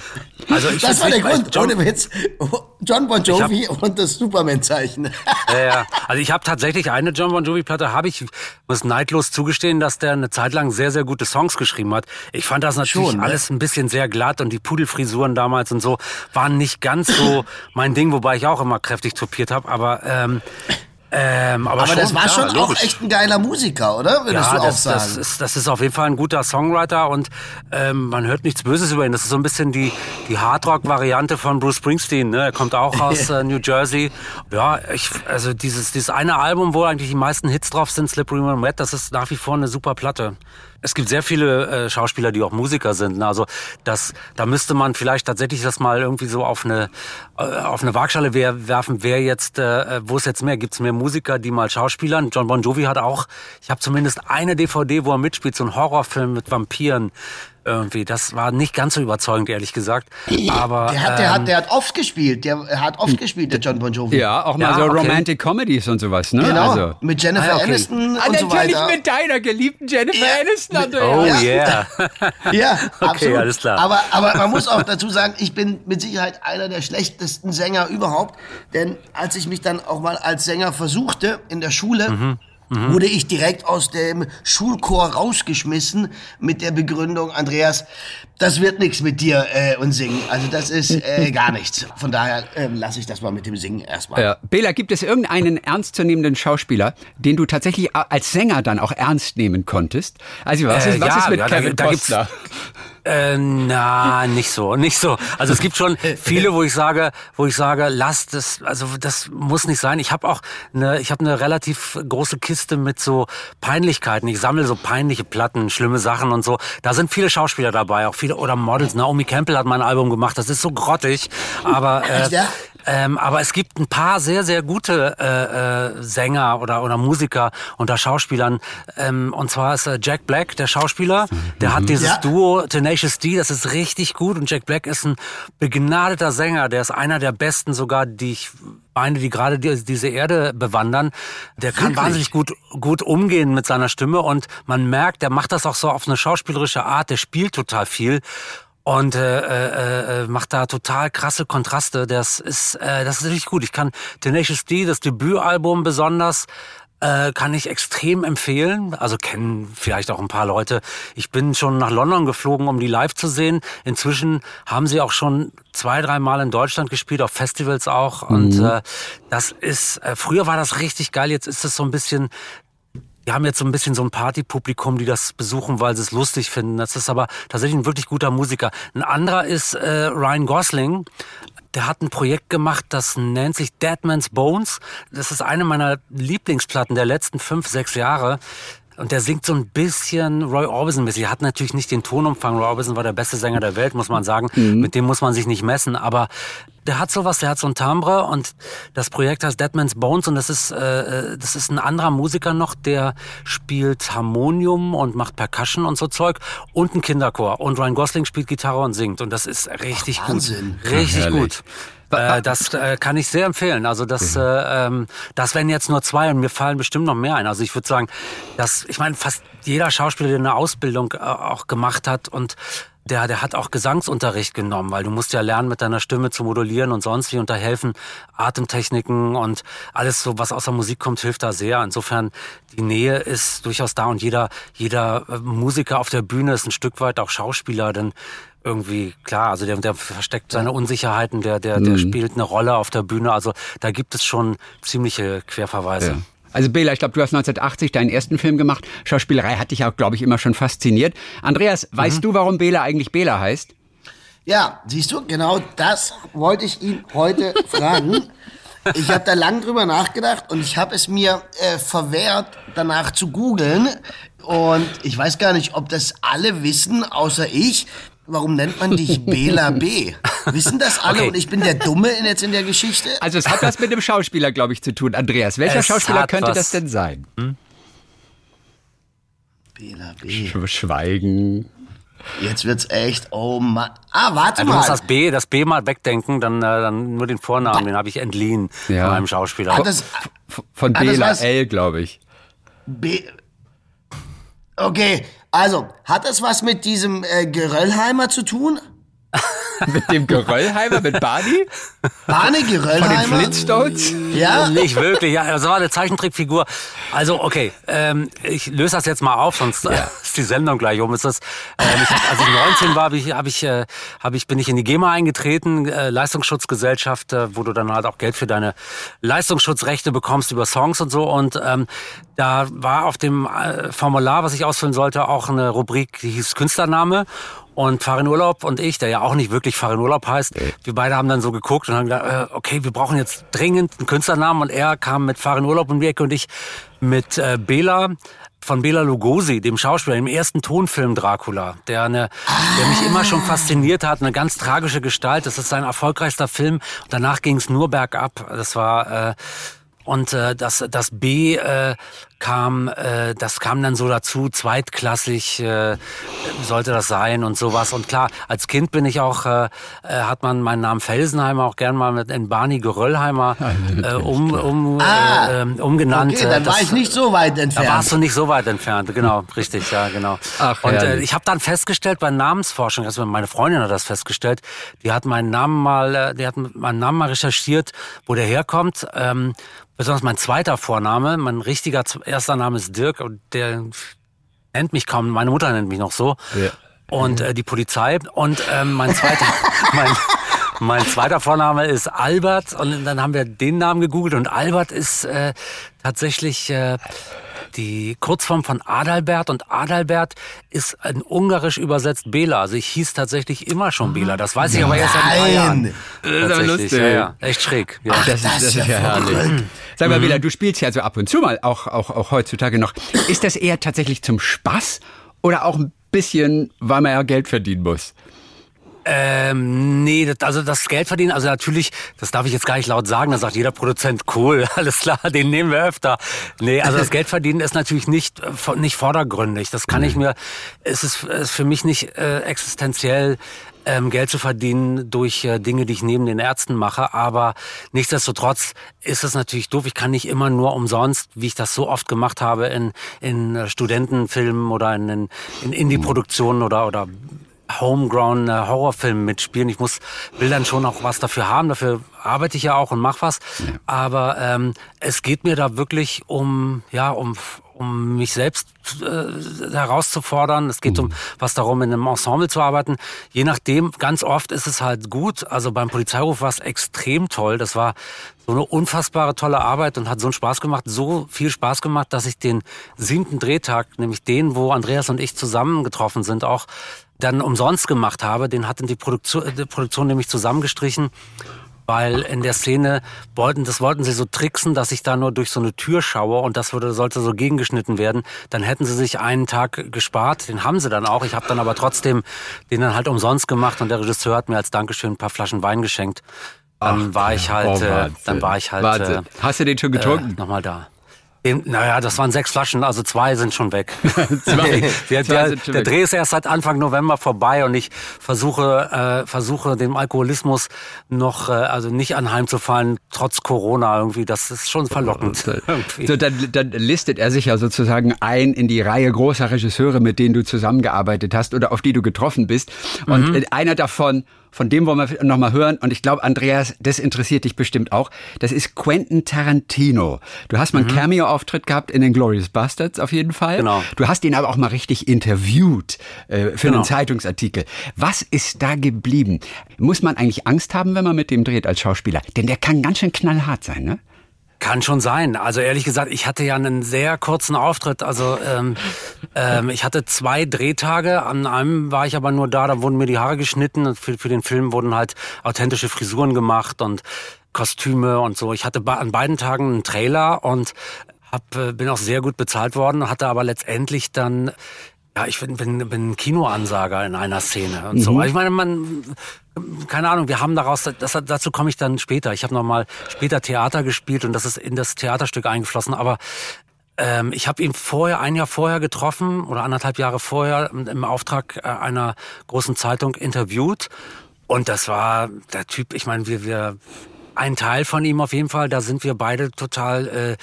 Speaker 3: Also ich das war der Grund, John, ohne Witz. John Bon Jovi hab, und das Superman-Zeichen.
Speaker 2: Ja, ja. Also ich habe tatsächlich eine John Bon Jovi-Platte, habe ich, muss neidlos zugestehen, dass der eine Zeit lang sehr, sehr gute Songs geschrieben hat. Ich fand das natürlich Schon, ne? alles ein bisschen sehr glatt und die Pudelfrisuren damals und so waren nicht ganz so mein Ding, wobei ich auch immer kräftig topiert habe. Aber ähm,
Speaker 3: ähm, aber, aber schon, das war klar, schon logisch. auch echt ein geiler Musiker, oder?
Speaker 2: Würdest ja, du das, sagen? Das ist, das ist auf jeden Fall ein guter Songwriter und ähm, man hört nichts Böses über ihn. Das ist so ein bisschen die, die Hardrock-Variante von Bruce Springsteen. Ne? Er kommt auch aus äh, New Jersey. Ja, ich, also dieses, dieses eine Album, wo eigentlich die meisten Hits drauf sind, Slippery When Wet, das ist nach wie vor eine super Platte. Es gibt sehr viele äh, Schauspieler, die auch Musiker sind. Ne? Also das, da müsste man vielleicht tatsächlich das mal irgendwie so auf eine äh, auf eine Waagschale wer, werfen. Wer jetzt, äh, wo ist jetzt mehr? Gibt es mehr Musiker, die mal Schauspielern? John Bon Jovi hat auch, ich habe zumindest eine DVD, wo er mitspielt, so ein Horrorfilm mit Vampiren irgendwie. Das war nicht ganz so überzeugend, ehrlich gesagt. Aber
Speaker 3: der hat, der
Speaker 2: ähm,
Speaker 3: hat, der hat oft gespielt. Der hat oft gespielt, der John Bon Jovi.
Speaker 4: Ja, auch mal
Speaker 2: Ja,
Speaker 4: so
Speaker 2: okay.
Speaker 4: Romantic Comedies und sowas, ne?
Speaker 3: Genau.
Speaker 4: Also.
Speaker 3: Mit Jennifer
Speaker 2: Ah, okay.
Speaker 3: Aniston
Speaker 4: Ah,
Speaker 3: und so
Speaker 4: natürlich
Speaker 3: weiter.
Speaker 4: mit deiner geliebten Jennifer
Speaker 3: Ja.
Speaker 4: Aniston,
Speaker 3: Mit-
Speaker 4: Andreas.
Speaker 2: Oh yeah.
Speaker 3: Ja,
Speaker 2: Okay,
Speaker 3: absolut.
Speaker 2: alles klar.
Speaker 3: Aber, aber man muss auch dazu sagen, ich bin mit Sicherheit einer der schlechtesten Sänger überhaupt. Denn als ich mich dann auch mal als Sänger versuchte in der Schule,
Speaker 2: Mhm.
Speaker 3: Wurde ich direkt aus dem Schulchor rausgeschmissen mit der Begründung, Andreas, das wird nichts mit dir äh, und Singen. Also das ist äh, gar nichts. Von daher ähm, lasse ich das mal mit dem Singen erstmal.
Speaker 4: Ja. Bela, gibt es irgendeinen ernstzunehmenden Schauspieler, den du tatsächlich als Sänger dann auch ernst nehmen konntest? Also was,
Speaker 2: Äh,
Speaker 4: ist, was
Speaker 2: ja,
Speaker 4: ist mit
Speaker 2: ja, da-
Speaker 4: Kevin
Speaker 2: da gibt's-
Speaker 4: Costner?
Speaker 2: Äh, na, nicht so, nicht so. Also es gibt schon viele, wo ich sage, wo ich sage, lasst es, also das muss nicht sein. Ich habe auch eine, ich habe eine relativ große Kiste mit so Peinlichkeiten. Ich sammle so peinliche Platten, schlimme Sachen und so. Da sind viele Schauspieler dabei, auch viele oder Models. Naomi Campbell hat mein Album gemacht. Das ist so grottig, aber äh,
Speaker 3: ja?
Speaker 2: Ähm, aber es gibt ein paar sehr, sehr gute äh, äh, Sänger oder, oder Musiker unter Schauspielern. Ähm, und zwar ist äh, Jack Black, der Schauspieler. Der hat dieses
Speaker 3: Ja.
Speaker 2: Duo Tenacious D, das ist richtig gut. Und Jack Black ist ein begnadeter Sänger. Der ist einer der besten sogar, die ich meine, die gerade die, diese Erde bewandern. Der kann
Speaker 3: Wirklich?
Speaker 2: wahnsinnig gut, gut umgehen mit seiner Stimme. Und man merkt, der macht das auch so auf eine schauspielerische Art. Der spielt total viel und äh, äh, äh, macht da total krasse Kontraste. Das ist, äh, das ist richtig gut. Ich kann Tenacious D, das Debütalbum besonders, äh, kann ich extrem empfehlen. Also kennen vielleicht auch ein paar Leute. Ich bin schon nach London geflogen, um die live zu sehen. Inzwischen haben sie auch schon zwei, drei Mal in Deutschland gespielt, auf Festivals auch. Und äh, das ist, äh, früher war das richtig geil. Jetzt ist es so ein bisschen wir haben jetzt so ein bisschen so ein Partypublikum, die das besuchen, weil sie es lustig finden. Das ist aber tatsächlich ein wirklich guter Musiker. Ein anderer ist äh, Ryan Gosling. Der hat ein Projekt gemacht, das nennt sich Dead Man's Bones. Das ist eine meiner Lieblingsplatten der letzten fünf, sechs Jahre. Und der singt so ein bisschen Roy Orbison-mäßig. Er hat natürlich nicht den Tonumfang. Roy Orbison war der beste Sänger der Welt, muss man sagen. Mit dem muss man sich nicht messen. Aber der hat sowas, der hat so ein Timbre und das Projekt heißt Dead Man's Bones und das ist, äh, das ist ein anderer Musiker noch, der spielt Harmonium und macht Percussion und so Zeug und ein Kinderchor. Und Ryan Gosling spielt Gitarre und singt und das ist richtig
Speaker 3: Ach, Wahnsinn.
Speaker 2: gut. Richtig
Speaker 4: herrlich.
Speaker 2: gut. Äh, das äh, kann ich sehr empfehlen. Also das, äh, ähm, das wären jetzt nur zwei und mir fallen bestimmt noch mehr ein. Also ich würde sagen, dass ich meine fast jeder Schauspieler, der eine Ausbildung äh, auch gemacht hat und der, der hat auch Gesangsunterricht genommen, weil du musst ja lernen, mit deiner Stimme zu modulieren und sonst wie und da helfen Atemtechniken und alles so, was aus der Musik kommt, hilft da sehr. Insofern, die Nähe ist durchaus da und jeder, jeder äh, Musiker auf der Bühne ist ein Stück weit auch Schauspieler, denn irgendwie, klar, also der, der versteckt seine Unsicherheiten, der, der, der spielt eine Rolle auf der Bühne, also da gibt es schon ziemliche Querverweise.
Speaker 4: Ja. Also Bela, ich glaube, du hast 1980 deinen ersten Film gemacht. Schauspielerei hat dich auch, glaube ich, immer schon fasziniert. Andreas, weißt du, warum Bela eigentlich Bela heißt?
Speaker 3: Ja, siehst du, genau das wollte ich ihn heute fragen. Ich habe da lang drüber nachgedacht und ich habe es mir äh, verwehrt, danach zu googeln. Und ich weiß gar nicht, ob das alle wissen, außer ich. Warum nennt man dich Bela B? Wissen das alle
Speaker 2: Okay.
Speaker 3: und ich bin der Dumme in, jetzt in der Geschichte?
Speaker 4: Also es hat was mit dem Schauspieler, glaube ich, zu tun. Andreas, welcher
Speaker 2: Es
Speaker 4: Schauspieler könnte
Speaker 2: was.
Speaker 4: das denn sein?
Speaker 3: Bela B.
Speaker 4: Sch- Schweigen.
Speaker 3: Jetzt wird's echt, oh Mann. Ah, warte
Speaker 2: Ja, du musst
Speaker 3: mal.
Speaker 2: das B, das B mal wegdenken, dann, äh, dann nur den Vornamen, den habe ich entliehen
Speaker 4: Ja.
Speaker 2: von einem Schauspieler.
Speaker 3: Das,
Speaker 4: Von
Speaker 3: Ah,
Speaker 4: Bela. L, glaube ich.
Speaker 3: B okay, also, hat das was mit diesem äh, Geröllheimer zu tun?
Speaker 4: Mit dem Geröllheimer, mit Barney?
Speaker 3: Barney
Speaker 4: Von den
Speaker 3: Geröllheimer?
Speaker 4: Flintstones?
Speaker 3: Ja?
Speaker 2: Nicht wirklich, ja. Das war eine Zeichentrickfigur. Also, okay, ähm, ich löse das jetzt mal auf, sonst äh, ist die Sendung gleich um. Ist das, ähm, ich hab, als ich 19 war, hab ich, hab ich, äh, hab ich, bin ich in die GEMA eingetreten, äh, Leistungsschutzgesellschaft, äh, wo du dann halt auch Geld für deine Leistungsschutzrechte bekommst über Songs und so. Und ähm, da war auf dem äh, Formular, was ich ausfüllen sollte, auch eine Rubrik, die hieß Künstlername. Und Farin Urlaub und ich, der ja auch nicht wirklich Farin Urlaub heißt, wir beide haben dann so geguckt und haben gedacht, äh, okay, wir brauchen jetzt dringend einen Künstlernamen. Und er kam mit Farin Urlaub um die Ecke und ich mit äh, Bela. von Bela Lugosi, dem Schauspieler, im ersten Tonfilm Dracula, der, eine, der mich immer schon fasziniert hat, eine ganz tragische Gestalt. Das ist sein erfolgreichster Film. Danach ging es nur bergab. Das war äh, und äh, das, das B äh, kam, äh, das kam dann so dazu, zweitklassig äh, sollte das sein und sowas. Und klar, als Kind bin ich auch, äh, äh hat man meinen Namen Felsenheimer auch gern mal mit in Barney Geröllheimer äh, um, um,
Speaker 3: ah,
Speaker 2: äh, umgenannt.
Speaker 3: Okay, dann das, war ich nicht so weit entfernt.
Speaker 2: Da warst du nicht so weit entfernt, genau, richtig, ja, genau. Ach, und äh, ich habe dann festgestellt bei Namensforschung, also meine Freundin hat das festgestellt, die hat meinen Namen mal, äh, die hat meinen Namen mal recherchiert, wo der herkommt. Ähm, besonders mein zweiter Vorname, mein richtiger erster Name ist Dirk und der nennt mich kaum, meine Mutter nennt mich noch so. Ja. Und äh, die Polizei. Und ähm, mein zweiter, mein, mein zweiter Vorname ist Albert und dann haben wir den Namen gegoogelt und Albert ist äh, tatsächlich äh, die Kurzform von Adalbert und Adalbert ist ein ungarisch übersetzt Bela. Also ich hieß tatsächlich immer schon Bela. Das weiß ich Nein. aber erst seit ein paar Jahren. Das ist lustig. Ja, ja. Echt schräg. Ja.
Speaker 4: Ach, das, das, ist ja herrlich. Sag mal, mhm. Bela, du spielst ja so ab und zu mal, auch, auch, auch heutzutage noch. Ist das eher tatsächlich zum Spaß oder auch ein bisschen, weil man ja Geld verdienen muss?
Speaker 2: Ähm, nee, das, also das Geld verdienen, also natürlich, das darf ich jetzt gar nicht laut sagen, da sagt jeder Produzent, cool, alles klar, den nehmen wir öfter. Nee, also das Geld verdienen ist natürlich nicht, äh, nicht vordergründig. Das kann ich mir, es ist, ist für mich nicht äh, existenziell ähm, Geld zu verdienen durch äh, Dinge, die ich neben den Ärzten mache. Aber nichtsdestotrotz ist es natürlich doof. Ich kann nicht immer nur umsonst, wie ich das so oft gemacht habe, in, in äh, Studentenfilmen oder in, in, in Indie-Produktionen oder, oder homegrown äh, Horrorfilm mitspielen. Ich muss, will dann schon auch was dafür haben. Dafür arbeite ich ja auch und mach was. Ja. Aber ähm, es geht mir da wirklich um, ja, um, um mich selbst äh, herauszufordern. Es geht mhm. um was darum, in einem Ensemble zu arbeiten. Je nachdem, ganz oft ist es halt gut. Also beim Polizeiruf war es extrem toll. Das war so eine unfassbare tolle Arbeit und hat so einen Spaß gemacht, so viel Spaß gemacht, dass ich den siebten Drehtag, nämlich den, wo Andreas und ich zusammengetroffen sind, auch dann umsonst gemacht habe. Den hatten die Produktion, die Produktion nämlich zusammengestrichen weil in der Szene wollten, das wollten sie so tricksen, dass ich da nur durch so eine Tür schaue und das würde, sollte so gegengeschnitten werden. Dann hätten sie sich einen Tag gespart, den haben sie dann auch. Ich habe dann aber trotzdem den dann halt umsonst gemacht und der Regisseur hat mir als Dankeschön ein paar Flaschen Wein geschenkt. Dann Ach, war ich halt, oh, äh, dann war ich halt. Warte.
Speaker 4: Äh, Hast du den schon getrunken?
Speaker 2: Äh, Nochmal da. Dem, naja, das waren sechs Flaschen, also zwei sind schon weg. zwei, der, der, der weg. Dreh ist erst seit Anfang November vorbei und ich versuche, äh, versuche dem Alkoholismus noch, äh, also nicht anheimzufallen, trotz Corona irgendwie. Das ist schon verlockend.
Speaker 4: So, dann, dann listet er sich ja sozusagen ein in die Reihe großer Regisseure, mit denen du zusammengearbeitet hast oder auf die du getroffen bist. Und mhm. einer davon von dem wollen wir nochmal hören. Und ich glaube, Andreas, das interessiert dich bestimmt auch. Das ist Quentin Tarantino. Du hast mal einen mhm. Cameo-Auftritt gehabt in den Glorious Bastards auf jeden Fall. Genau. Du hast ihn aber auch mal richtig interviewt äh, für genau. einen Zeitungsartikel. Was ist da geblieben? Muss man eigentlich Angst haben, wenn man mit dem dreht als Schauspieler? Denn der kann ganz schön knallhart sein, ne?
Speaker 2: Kann schon sein. Also ehrlich gesagt, ich hatte ja einen sehr kurzen Auftritt. Also ähm, ähm, ich hatte zwei Drehtage. An einem war ich aber nur da, da wurden mir die Haare geschnitten. Für, für den Film wurden halt authentische Frisuren gemacht und Kostüme und so. Ich hatte an beiden Tagen einen Trailer und hab, äh, bin auch sehr gut bezahlt worden, hatte aber letztendlich dann ja, ich bin, bin, bin Kinoansager in einer Szene und mhm. so. Ich meine, man, keine Ahnung, wir haben daraus, das, dazu komme ich dann später. Ich habe noch mal später Theater gespielt und das ist in das Theaterstück eingeflossen. Aber ähm, ich habe ihn vorher, ein Jahr vorher getroffen oder anderthalb Jahre vorher im Auftrag äh, einer großen Zeitung interviewt. Und das war der Typ, ich meine, wir, wir, ein Teil von ihm auf jeden Fall, da sind wir beide total äh,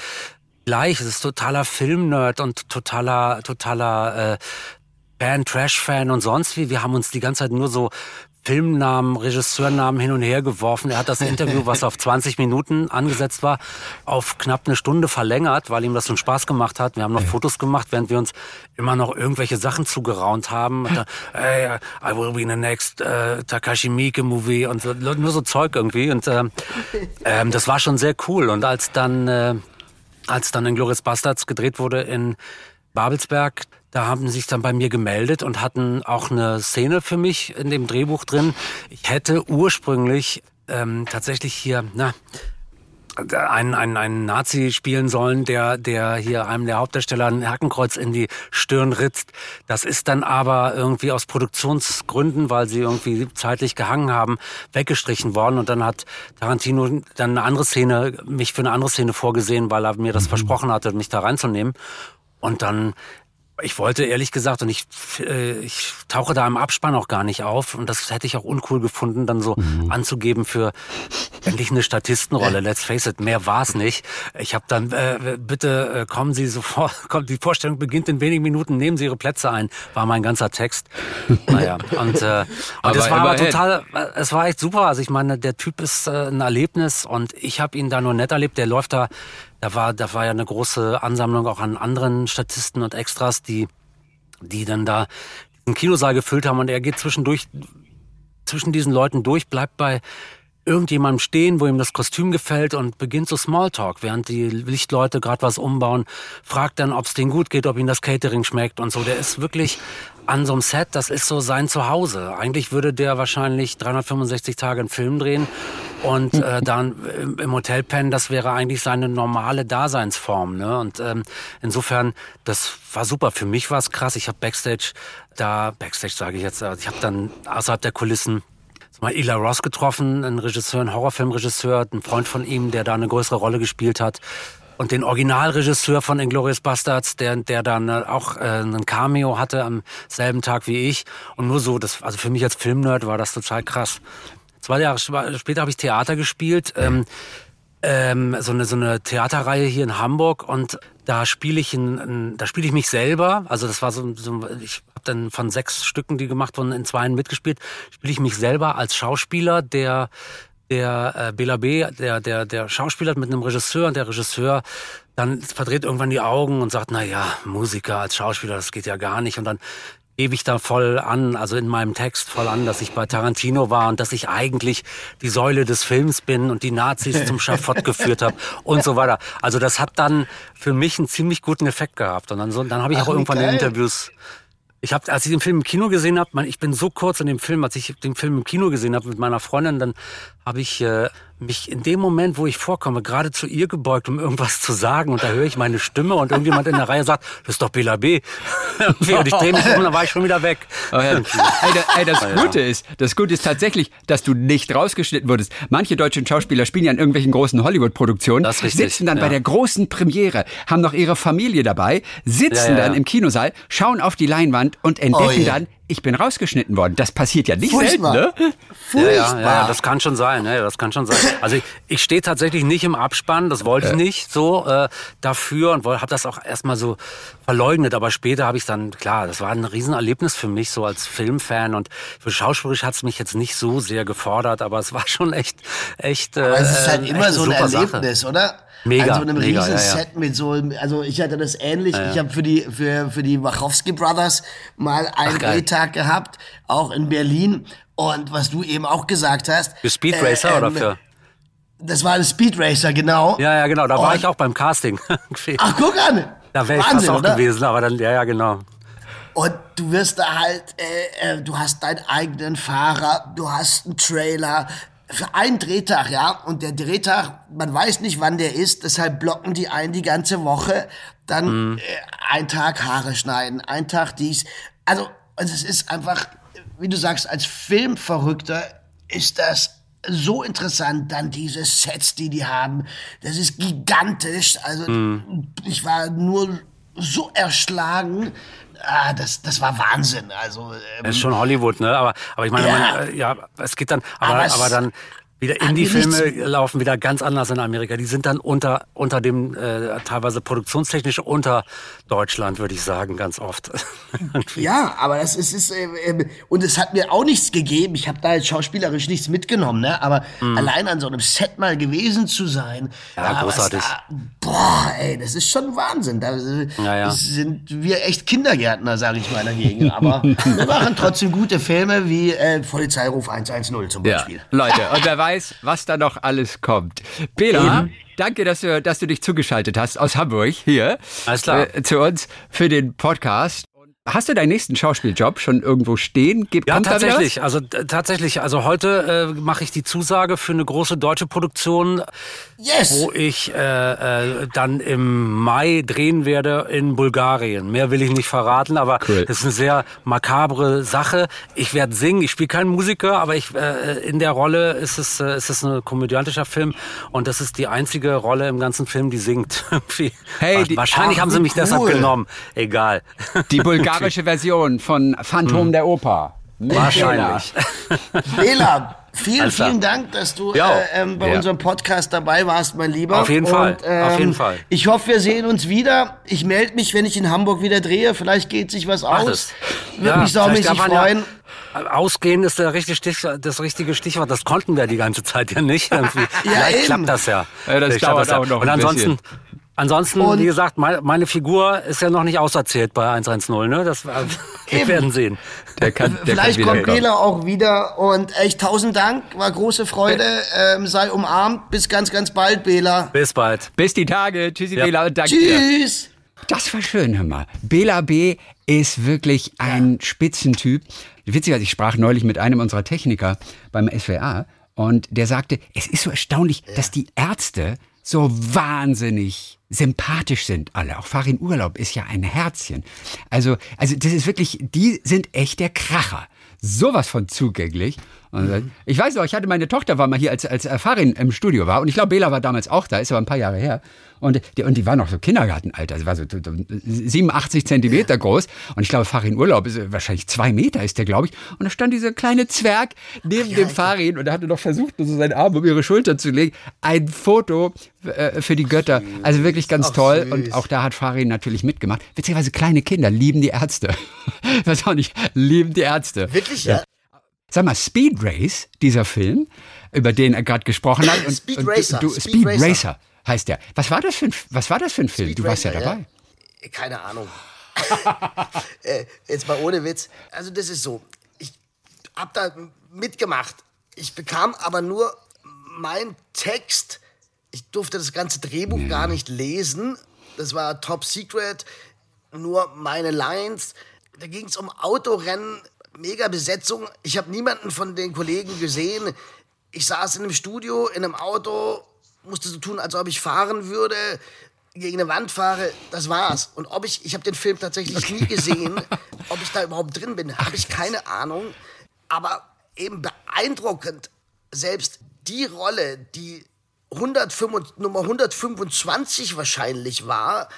Speaker 2: gleich. Es ist totaler Filmnerd und totaler, totaler äh, Fan, Trash-Fan und sonst wie. Wir haben uns die ganze Zeit nur so Filmnamen, Regisseurnamen hin und her geworfen. Er hat das Interview, was auf 20 Minuten angesetzt war, auf knapp eine Stunde verlängert, weil ihm das einen Spaß gemacht hat. Wir haben noch Fotos gemacht, während wir uns immer noch irgendwelche Sachen zugeraunt haben. Hey, I will be in the next uh, Takashi Miike Movie und so, nur so Zeug irgendwie. Und äh, ähm, das war schon sehr cool. Und als dann äh, als dann in Glorious Bastards gedreht wurde in Babelsberg, da haben sie sich dann bei mir gemeldet und hatten auch eine Szene für mich in dem Drehbuch drin. Ich hätte ursprünglich ähm, tatsächlich hier, na, einen, einen, einen Nazi spielen sollen, der, der hier einem der Hauptdarsteller ein Hakenkreuz in die Stirn ritzt. Das ist dann aber irgendwie aus Produktionsgründen, weil sie irgendwie zeitlich gehangen haben, weggestrichen worden. Und dann hat Tarantino dann eine andere Szene, mich für eine andere Szene vorgesehen, weil er mir das mhm. versprochen hatte, mich da reinzunehmen. Und dann ich wollte ehrlich gesagt, und ich, äh, ich tauche da im Abspann auch gar nicht auf, und das hätte ich auch uncool gefunden, dann so mhm. anzugeben für endlich eine Statistenrolle. Let's face it, mehr war's nicht. Ich habe dann, äh, bitte äh, kommen Sie sofort, kommt, die Vorstellung beginnt in wenigen Minuten, nehmen Sie Ihre Plätze ein, war mein ganzer Text. Naja, und, äh, und es war aber total, es war echt super. Also ich meine, der Typ ist äh, ein Erlebnis und ich habe ihn da nur nett erlebt. Der läuft da da war, da war ja eine große Ansammlung auch an anderen Statisten und Extras, die, die dann da den Kinosaal gefüllt haben und er geht zwischendurch, zwischen diesen Leuten durch, bleibt bei irgendjemandem stehen, wo ihm das Kostüm gefällt und beginnt so Smalltalk, während die Lichtleute gerade was umbauen, fragt dann, ob es denen gut geht, ob ihm das Catering schmeckt und so. Der ist wirklich an so einem Set, das ist so sein Zuhause. Eigentlich würde der wahrscheinlich 365 Tage einen Film drehen und äh, dann im Hotel pennen, das wäre eigentlich seine normale Daseinsform. Ne? Und ähm, insofern, das war super. Für mich war es krass. Ich habe Backstage da, Backstage sage ich jetzt, ich habe dann außerhalb der Kulissen mal Eli Ross getroffen, ein Regisseur, ein Horrorfilmregisseur, ein Freund von ihm, der da eine größere Rolle gespielt hat. Und den Originalregisseur von Inglourious Bastards, der, der dann äh, auch äh, ein Cameo hatte am selben Tag wie ich. Und nur so, das, also für mich als Filmnerd war das total krass. Zwei Jahre später habe ich Theater gespielt. Ähm, ähm, so eine so eine Theaterreihe hier in Hamburg und da spiele ich in, in, da spiele ich mich selber. Also das war so, so ich habe dann von sechs Stücken, die gemacht wurden, in zwei mitgespielt, spiele ich mich selber als Schauspieler, der der äh, Bela B, der der der Schauspieler mit einem Regisseur und der Regisseur dann verdreht irgendwann die Augen und sagt, na ja, Musiker als Schauspieler, das geht ja gar nicht. Und dann gebe ich da voll an, also in meinem Text voll an, dass ich bei Tarantino war und dass ich eigentlich die Säule des Films bin und die Nazis zum Schafott geführt habe und so weiter. Also das hat dann für mich einen ziemlich guten Effekt gehabt. Und dann, so, dann habe ich Ach, auch irgendwann in Interviews ich habe, als ich den Film im Kino gesehen habe, ich bin so kurz in dem Film, als ich den Film im Kino gesehen habe mit meiner Freundin, dann habe ich äh, mich in dem Moment, wo ich vorkomme, gerade zu ihr gebeugt, um irgendwas zu sagen. Und da höre ich meine Stimme und irgendjemand in der Reihe sagt, das ist doch Bela B. und ich drehe mich um und dann war ich schon wieder weg.
Speaker 4: Oh ja. ey, ey, das Gute ist, das Gute ist tatsächlich, dass du nicht rausgeschnitten wurdest. Manche deutschen Schauspieler spielen ja in irgendwelchen großen Hollywood-Produktionen, sitzen dann ja. bei der großen Premiere, haben noch ihre Familie dabei, sitzen dann im Kinosaal, schauen auf die Leinwand und entdecken oh, dann, ich bin rausgeschnitten worden. Das passiert ja nicht Furchtbar. selten, ne?
Speaker 2: Furchtbar. Ja, ja, ja, das kann schon sein. Ja, das kann schon sein. Also ich, ich stehe tatsächlich nicht im Abspann, das wollte ich nicht so äh, dafür und habe das auch erstmal so verleugnet. Aber später habe ich dann, klar, das war ein Riesenerlebnis für mich, so als Filmfan. Und für schauspielerisch hat es mich jetzt nicht so sehr gefordert, aber es war schon echt, echt.
Speaker 3: Aber es ist halt äh, immer so ein Erlebnis, Sache. oder? Mega, also einem mega, riesen ja, ja. Set mit so, also ich hatte das ähnlich. Ja, ich habe für die für für die Wachowski Brothers mal einen Drehtag gehabt, auch in Berlin. Und was du eben auch gesagt hast.
Speaker 2: Für Speed Racer äh, ähm, oder für?
Speaker 3: Das war ein Speed Racer, genau.
Speaker 2: Ja, ja, genau. Da war ich auch beim Casting.
Speaker 3: Ach, guck an.
Speaker 2: Da wäre ich fast auch oder? gewesen, aber dann, ja, ja, genau.
Speaker 3: Und du wirst da halt, äh, äh, du hast deinen eigenen Fahrer, du hast einen Trailer, für einen Drehtag, ja. Und der Drehtag, man weiß nicht, wann der ist, deshalb blocken die ein die ganze Woche. Dann mhm. äh, ein Tag Haare schneiden, ein Tag dies. Also, also es ist einfach, wie du sagst, als Filmverrückter ist das so interessant, dann diese Sets, die die haben. Das ist gigantisch. Also mhm. ich war nur so erschlagen ah, das, das war Wahnsinn. Also,
Speaker 2: ähm, das ist schon Hollywood, ne? Aber, aber ich meine, ja, man, äh, ja es geht dann, aber, aber, aber dann wieder Indie-Filme laufen wieder ganz anders in Amerika. Die sind dann unter, unter dem, äh, teilweise produktionstechnisch unter Deutschland, würde ich sagen, ganz oft.
Speaker 3: ja, aber das ist, ist äh, äh, und es hat mir auch nichts gegeben. Ich habe da jetzt schauspielerisch nichts mitgenommen, ne? Aber mm. allein an so einem Set mal gewesen zu sein,
Speaker 2: ja, äh, großartig.
Speaker 3: Da, boah, ey, das ist schon Wahnsinn. Da äh, ja, ja. sind wir echt Kindergärtner, sage ich mal dagegen. Aber wir machen trotzdem gute Filme wie äh, Polizeiruf 110 zum Beispiel. Ja,
Speaker 4: Leute, und wer weiß, weiß, was da noch alles kommt. Bela, danke, dass du, dass du dich zugeschaltet hast aus Hamburg hier
Speaker 2: alles klar.
Speaker 4: Äh, zu uns für den Podcast. Hast du deinen nächsten Schauspieljob schon irgendwo stehen?
Speaker 2: Gibt, ja, tatsächlich. Also tatsächlich. Also heute äh, mache ich die Zusage für eine große deutsche Produktion, yes. wo ich äh, äh, dann im Mai drehen werde in Bulgarien. Mehr will ich nicht verraten, aber es cool. ist eine sehr makabre Sache. Ich werde singen. Ich spiele keinen Musiker, aber ich äh, in der Rolle ist es äh, ist es ein komödiantischer Film und das ist die einzige Rolle im ganzen Film, die singt. hey, die, wahrscheinlich haben sie mich cool. deshalb genommen. Egal.
Speaker 4: Die bulgarische Version von Phantom hm. der Oper.
Speaker 2: Wahrscheinlich.
Speaker 3: Bela, vielen, Alter. vielen Dank, dass du äh, ähm, bei ja. unserem Podcast dabei warst, mein Lieber.
Speaker 2: Auf jeden Und, Fall. Ähm, Auf jeden Fall.
Speaker 3: Ich hoffe, wir sehen uns wieder. Ich melde mich, wenn ich in Hamburg wieder drehe. Vielleicht geht sich was Mach aus. Würde ja, mich saumäßig freuen.
Speaker 2: Ja, ausgehen ist der richtige Stich, das richtige Stichwort. Das konnten wir die ganze Zeit ja nicht. Irgendwie. ja, Vielleicht eben. klappt das ja.
Speaker 4: ja das
Speaker 2: Vielleicht
Speaker 4: dauert auch noch
Speaker 2: Und ansonsten, Ansonsten, und wie gesagt, meine, meine, Figur ist ja noch nicht auserzählt bei 110, ne? Das wir werden sehen.
Speaker 3: Der kann, der Vielleicht kann kommt Bela auch wieder und echt tausend Dank, war große Freude, ähm, sei umarmt, bis ganz, ganz bald, Bela.
Speaker 2: Bis bald.
Speaker 4: Bis die Tage, tschüssi ja. Bela und danke
Speaker 3: Tschüss.
Speaker 4: Dir. Das war schön, hör mal. Bela B. ist wirklich ein ja. Spitzentyp. Witzigerweise, ich sprach neulich mit einem unserer Techniker beim SWA und der sagte, es ist so erstaunlich, ja. dass die Ärzte so wahnsinnig sympathisch sind alle. Auch Farin Urlaub ist ja ein Herzchen. Also, also das ist wirklich, die sind echt der Kracher. Sowas von zugänglich. Mhm. Ich weiß noch, ich hatte meine Tochter war mal hier als, als Farin im Studio war und ich glaube, Bela war damals auch da, ist aber ein paar Jahre her. Und die, und die war noch so Kindergartenalter, sie war so 87 Zentimeter groß. Und ich glaube, Farin Urlaub ist wahrscheinlich zwei Meter ist der, glaube ich. Und da stand dieser kleine Zwerg neben Ach, dem ja, Farin und er hatte noch versucht, so seinen Arm um ihre Schulter zu legen. Ein Foto äh, für die Götter. Also wirklich ganz Ach, toll. Süß. Und auch da hat Farin natürlich mitgemacht. Witzigerweise kleine Kinder lieben die Ärzte. weiß auch nicht, lieben die Ärzte.
Speaker 3: Wirklich, ja?
Speaker 4: Sag mal, Speed Race, dieser Film, über den er gerade gesprochen hat.
Speaker 3: Und, Speed Racer.
Speaker 4: Du, Speed, Speed Racer. Racer heißt der. Was war das für ein, was war das für ein Film? Speed du warst ja dabei.
Speaker 3: Ja? Keine Ahnung. äh, jetzt mal ohne Witz. Also das ist so. Ich hab da mitgemacht. Ich bekam aber nur mein Text. Ich durfte das ganze Drehbuch ja. gar nicht lesen. Das war top secret. Nur meine Lines. Da ging es um Autorennen, mega Besetzung. Ich habe niemanden von den Kollegen gesehen. Ich saß in einem Studio, in einem Auto musste so tun, als ob ich fahren würde, gegen eine Wand fahre, das war's. Und ob ich, ich habe den Film tatsächlich okay. nie gesehen, ob ich da überhaupt drin bin, habe ich keine Ahnung. Aber eben beeindruckend, selbst die Rolle, die 105, Nummer 125 wahrscheinlich war,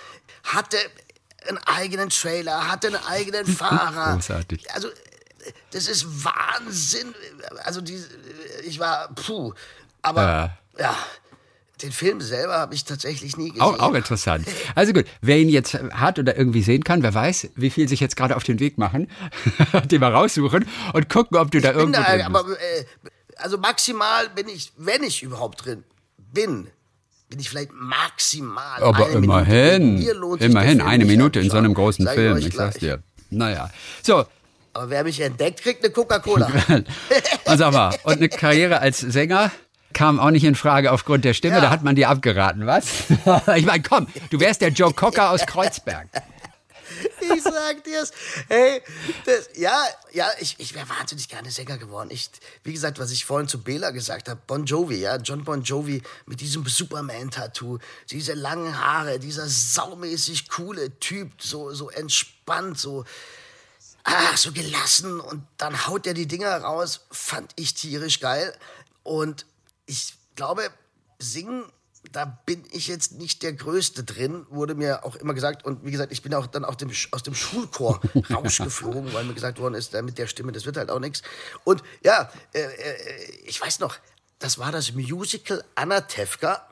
Speaker 3: hatte einen eigenen Trailer, hatte einen eigenen Fahrer.
Speaker 4: Großartig.
Speaker 3: Also das ist Wahnsinn. Also die, ich war puh, aber ja. ja den Film selber habe ich tatsächlich nie gesehen.
Speaker 4: Auch, auch, interessant. Also gut, wer ihn jetzt hat oder irgendwie sehen kann, wer weiß, wie viel sich jetzt gerade auf den Weg machen, den mal raussuchen und gucken, ob du ich da irgendwo da, drin
Speaker 3: aber, äh, also maximal bin ich, wenn ich überhaupt drin bin, bin ich vielleicht maximal
Speaker 4: aber eine immerhin, Minute. immerhin eine Minute in so einem großen Film, ich, ich sag's dir. Naja, so.
Speaker 3: Aber wer mich entdeckt, kriegt eine Coca-Cola.
Speaker 4: und sag mal, und eine Karriere als Sänger? kam auch nicht in Frage aufgrund der Stimme. Ja. Da hat man dir abgeraten, was? ich meine, komm, du wärst der Joe Cocker aus Kreuzberg.
Speaker 3: Ich sag dir's. Hey, das, ja, ja, ich, ich wäre wahnsinnig gerne Sänger geworden. Ich, wie gesagt, was ich vorhin zu Bela gesagt habe, Bon Jovi, ja, John Bon Jovi mit diesem Superman-Tattoo, diese langen Haare, dieser saumäßig coole Typ, so, so entspannt, so, ach, so gelassen und dann haut er die Dinger raus, fand ich tierisch geil. Und ich glaube, singen, da bin ich jetzt nicht der Größte drin, wurde mir auch immer gesagt. Und wie gesagt, ich bin auch dann auch dem, aus dem Schulchor rausgeflogen, weil mir gesagt worden ist, mit der Stimme, das wird halt auch nichts. Und ja, äh, äh, ich weiß noch, das war das Musical Anna Tefka.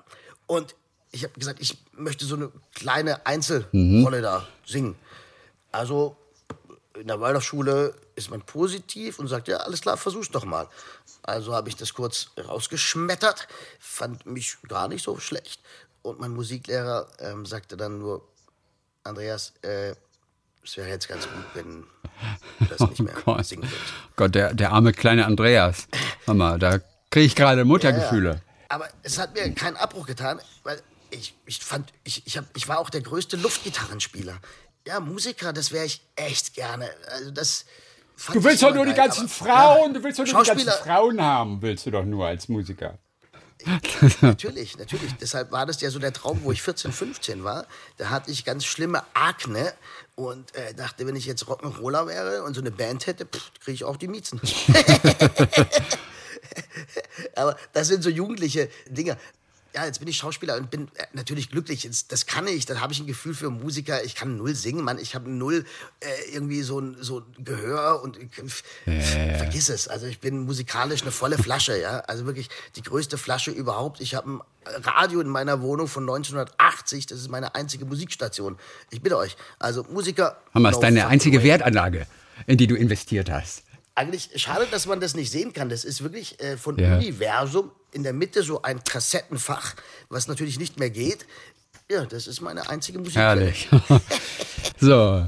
Speaker 3: Und ich habe gesagt, ich möchte so eine kleine Einzelrolle mhm. da singen. Also in der Waldorfschule ist man positiv und sagt, ja, alles klar, versuch's doch mal. Also habe ich das kurz rausgeschmettert, fand mich gar nicht so schlecht. Und mein Musiklehrer ähm, sagte dann nur, Andreas, äh, es wäre jetzt ganz gut, wenn du das nicht mehr oh Gott. singen würdest.
Speaker 4: Gott, der, der arme kleine Andreas. Mama, da kriege ich gerade Muttergefühle. Ja, ja.
Speaker 3: Aber es hat mir keinen Abbruch getan, weil ich, ich fand, ich, ich, hab, ich war auch der größte Luftgitarrenspieler Ja, Musiker, das wäre ich echt gerne. Also das.
Speaker 4: Du willst doch nur geil, die ganzen Frauen, ja, du willst doch nur die ganzen Frauen haben, willst du doch nur als Musiker.
Speaker 3: natürlich, natürlich. Deshalb war das ja so der Traum, wo ich 14, 15 war. Da hatte ich ganz schlimme Akne und äh, dachte, wenn ich jetzt Rock'n'Roller wäre und so eine Band hätte, kriege ich auch die Miezen. Aber das sind so jugendliche Dinge ja, jetzt bin ich Schauspieler und bin äh, natürlich glücklich. Das kann ich, dann habe ich ein Gefühl für Musiker. Ich kann null singen, Mann. Ich habe null äh, irgendwie so ein so Gehör und äh, ja, vergiss es. Also ich bin musikalisch eine volle Flasche, ja. Also wirklich die größte Flasche überhaupt. Ich habe ein Radio in meiner Wohnung von 1980. Das ist meine einzige Musikstation. Ich bitte euch. Also Musiker.
Speaker 4: Hammer, no ist deine einzige way. Wertanlage, in die du investiert hast
Speaker 3: eigentlich schade, dass man das nicht sehen kann. Das ist wirklich äh, von ja. Universum in der Mitte so ein Kassettenfach, was natürlich nicht mehr geht. Ja, das ist meine einzige Musik.
Speaker 4: Herrlich. so,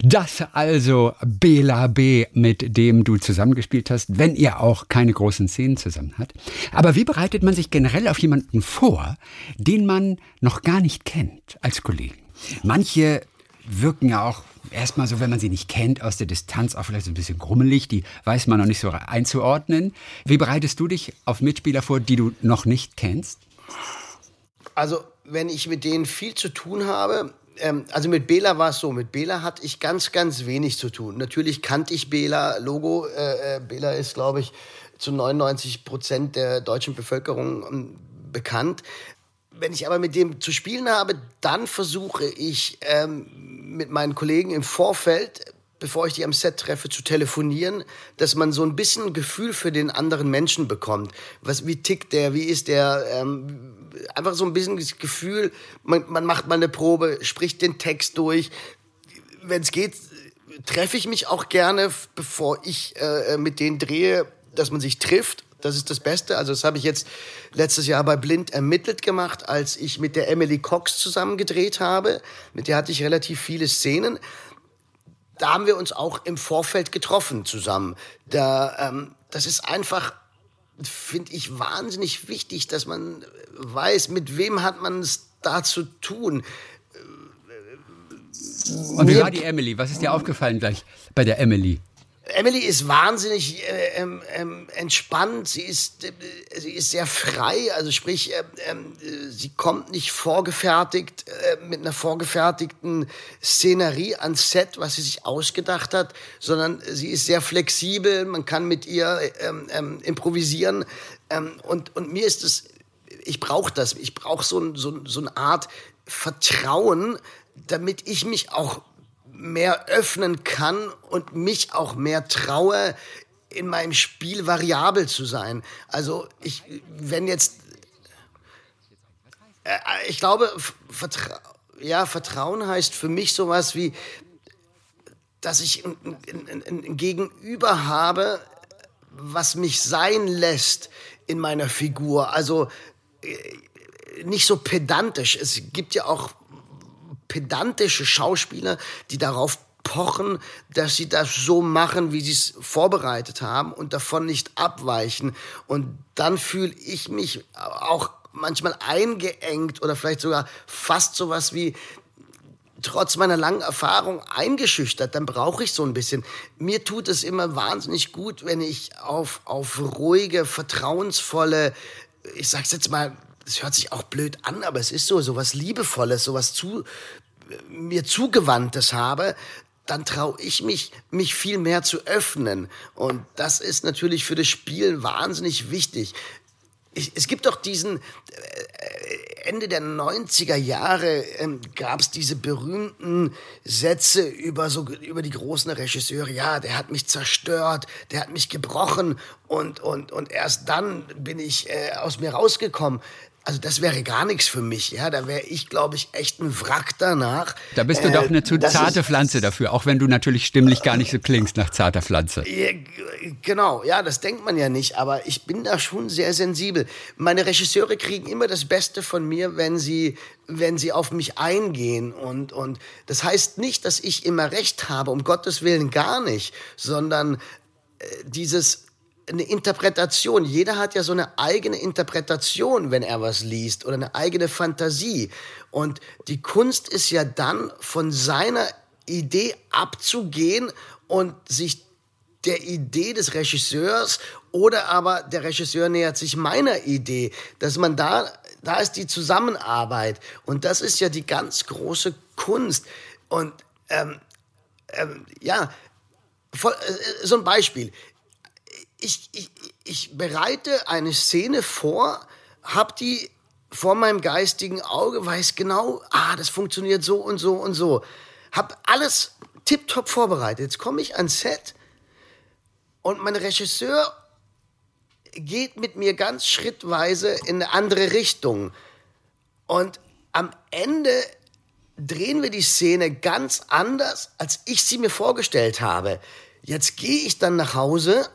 Speaker 4: das also Bela B, mit dem du zusammengespielt hast, wenn ihr auch keine großen Szenen zusammen habt. Aber wie bereitet man sich generell auf jemanden vor, den man noch gar nicht kennt als Kollegen? Manche wirken ja auch erstmal so, wenn man sie nicht kennt, aus der Distanz auch vielleicht so ein bisschen grummelig, die weiß man noch nicht so einzuordnen. Wie bereitest du dich auf Mitspieler vor, die du noch nicht kennst?
Speaker 3: Also, wenn ich mit denen viel zu tun habe, ähm, also mit Bela war es so, mit Bela hatte ich ganz, ganz wenig zu tun. Natürlich kannte ich Bela, Logo, äh, äh Bela ist, glaube ich, zu 99 Prozent der deutschen Bevölkerung ähm, bekannt. Wenn ich aber mit dem zu spielen habe, dann versuche ich ähm, mit meinen Kollegen im Vorfeld, bevor ich die am Set treffe, zu telefonieren, dass man so ein bisschen Gefühl für den anderen Menschen bekommt. Was, wie tickt der, wie ist der, ähm, einfach so ein bisschen das Gefühl, man, man macht mal eine Probe, spricht den Text durch. Wenn es geht, treffe ich mich auch gerne, bevor ich äh, mit denen drehe, dass man sich trifft. Das ist das Beste. Also das habe ich jetzt letztes Jahr bei Blind ermittelt gemacht, als ich mit der Emily Cox zusammen gedreht habe. Mit der hatte ich relativ viele Szenen. Da haben wir uns auch im Vorfeld getroffen zusammen. Da, ähm, das ist einfach, finde ich, wahnsinnig wichtig, dass man weiß, mit wem hat man es da zu tun.
Speaker 4: Und wie war die Emily? Was ist dir aufgefallen gleich bei der Emily?
Speaker 3: Emily ist wahnsinnig äh, ähm, ähm, entspannt, sie ist, äh, sie ist sehr frei, also sprich, äh, ähm, sie kommt nicht vorgefertigt äh, mit einer vorgefertigten Szenerie ans Set, was sie sich ausgedacht hat, sondern sie ist sehr flexibel, man kann mit ihr ähm, ähm, improvisieren. Und, und mir ist es, ich brauche das, ich brauche so, so, so eine Art Vertrauen, damit ich mich auch mehr öffnen kann und mich auch mehr traue, in meinem Spiel variabel zu sein. Also ich, wenn jetzt, äh, ich glaube, Vertra ja, Vertrauen heißt für mich sowas wie, dass ich ein, ein, ein Gegenüber habe, was mich sein lässt in meiner Figur. Also äh, nicht so pedantisch. Es gibt ja auch pedantische Schauspieler, die darauf pochen, dass sie das so machen, wie sie es vorbereitet haben und davon nicht abweichen. Und dann fühle ich mich auch manchmal eingeengt oder vielleicht sogar fast sowas wie trotz meiner langen Erfahrung eingeschüchtert, dann brauche ich so ein bisschen. Mir tut es immer wahnsinnig gut, wenn ich auf, auf ruhige, vertrauensvolle, ich sag's jetzt mal, es hört sich auch blöd an, aber es ist so, so was Liebevolles, so was zu, mir Zugewandtes habe, dann traue ich mich, mich viel mehr zu öffnen. Und das ist natürlich für das Spiel wahnsinnig wichtig. Ich, es gibt doch diesen, äh, Ende der 90er Jahre ähm, gab es diese berühmten Sätze über, so, über die großen Regisseure. Ja, der hat mich zerstört, der hat mich gebrochen und, und, und erst dann bin ich äh, aus mir rausgekommen. Also das wäre gar nichts für mich, ja. Da wäre ich, glaube ich, echt ein Wrack danach.
Speaker 4: Da bist du äh, doch eine zu zarte Pflanze dafür, auch wenn du natürlich stimmlich gar nicht so klingst nach zarter Pflanze.
Speaker 3: Genau, ja, das denkt man ja nicht, aber ich bin da schon sehr sensibel. Meine Regisseure kriegen immer das Beste von mir, wenn sie, wenn sie auf mich eingehen. Und, und das heißt nicht, dass ich immer recht habe, um Gottes Willen gar nicht, sondern äh, dieses eine Interpretation. Jeder hat ja so eine eigene Interpretation, wenn er was liest oder eine eigene Fantasie. Und die Kunst ist ja dann von seiner Idee abzugehen und sich der Idee des Regisseurs oder aber der Regisseur nähert sich meiner Idee, dass man da, da ist die Zusammenarbeit und das ist ja die ganz große Kunst und ähm, ähm, ja, voll, äh, so ein Beispiel. Ich, ich, ich bereite eine Szene vor, hab die vor meinem geistigen Auge, weiß genau, ah, das funktioniert so und so und so. Hab alles tiptop vorbereitet. Jetzt komme ich ans Set und mein Regisseur geht mit mir ganz schrittweise in eine andere Richtung. Und am Ende drehen wir die Szene ganz anders, als ich sie mir vorgestellt habe. Jetzt gehe ich dann nach Hause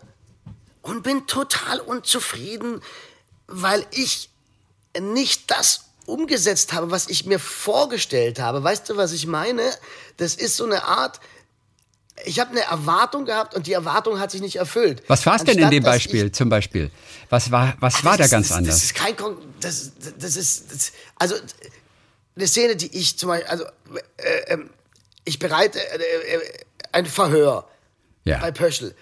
Speaker 3: und bin total unzufrieden, weil ich nicht das umgesetzt habe, was ich mir vorgestellt habe. Weißt du, was ich meine? Das ist so eine Art, ich habe eine Erwartung gehabt und die Erwartung hat sich nicht erfüllt.
Speaker 4: Was war es denn in dem Beispiel ich, zum Beispiel? Was war, was Ach, war da ganz
Speaker 3: das,
Speaker 4: anders?
Speaker 3: Das ist kein, das, das ist, das, also eine Szene, die ich zum Beispiel, also äh, äh, ich bereite äh, äh, ein Verhör ja. bei Pöschel.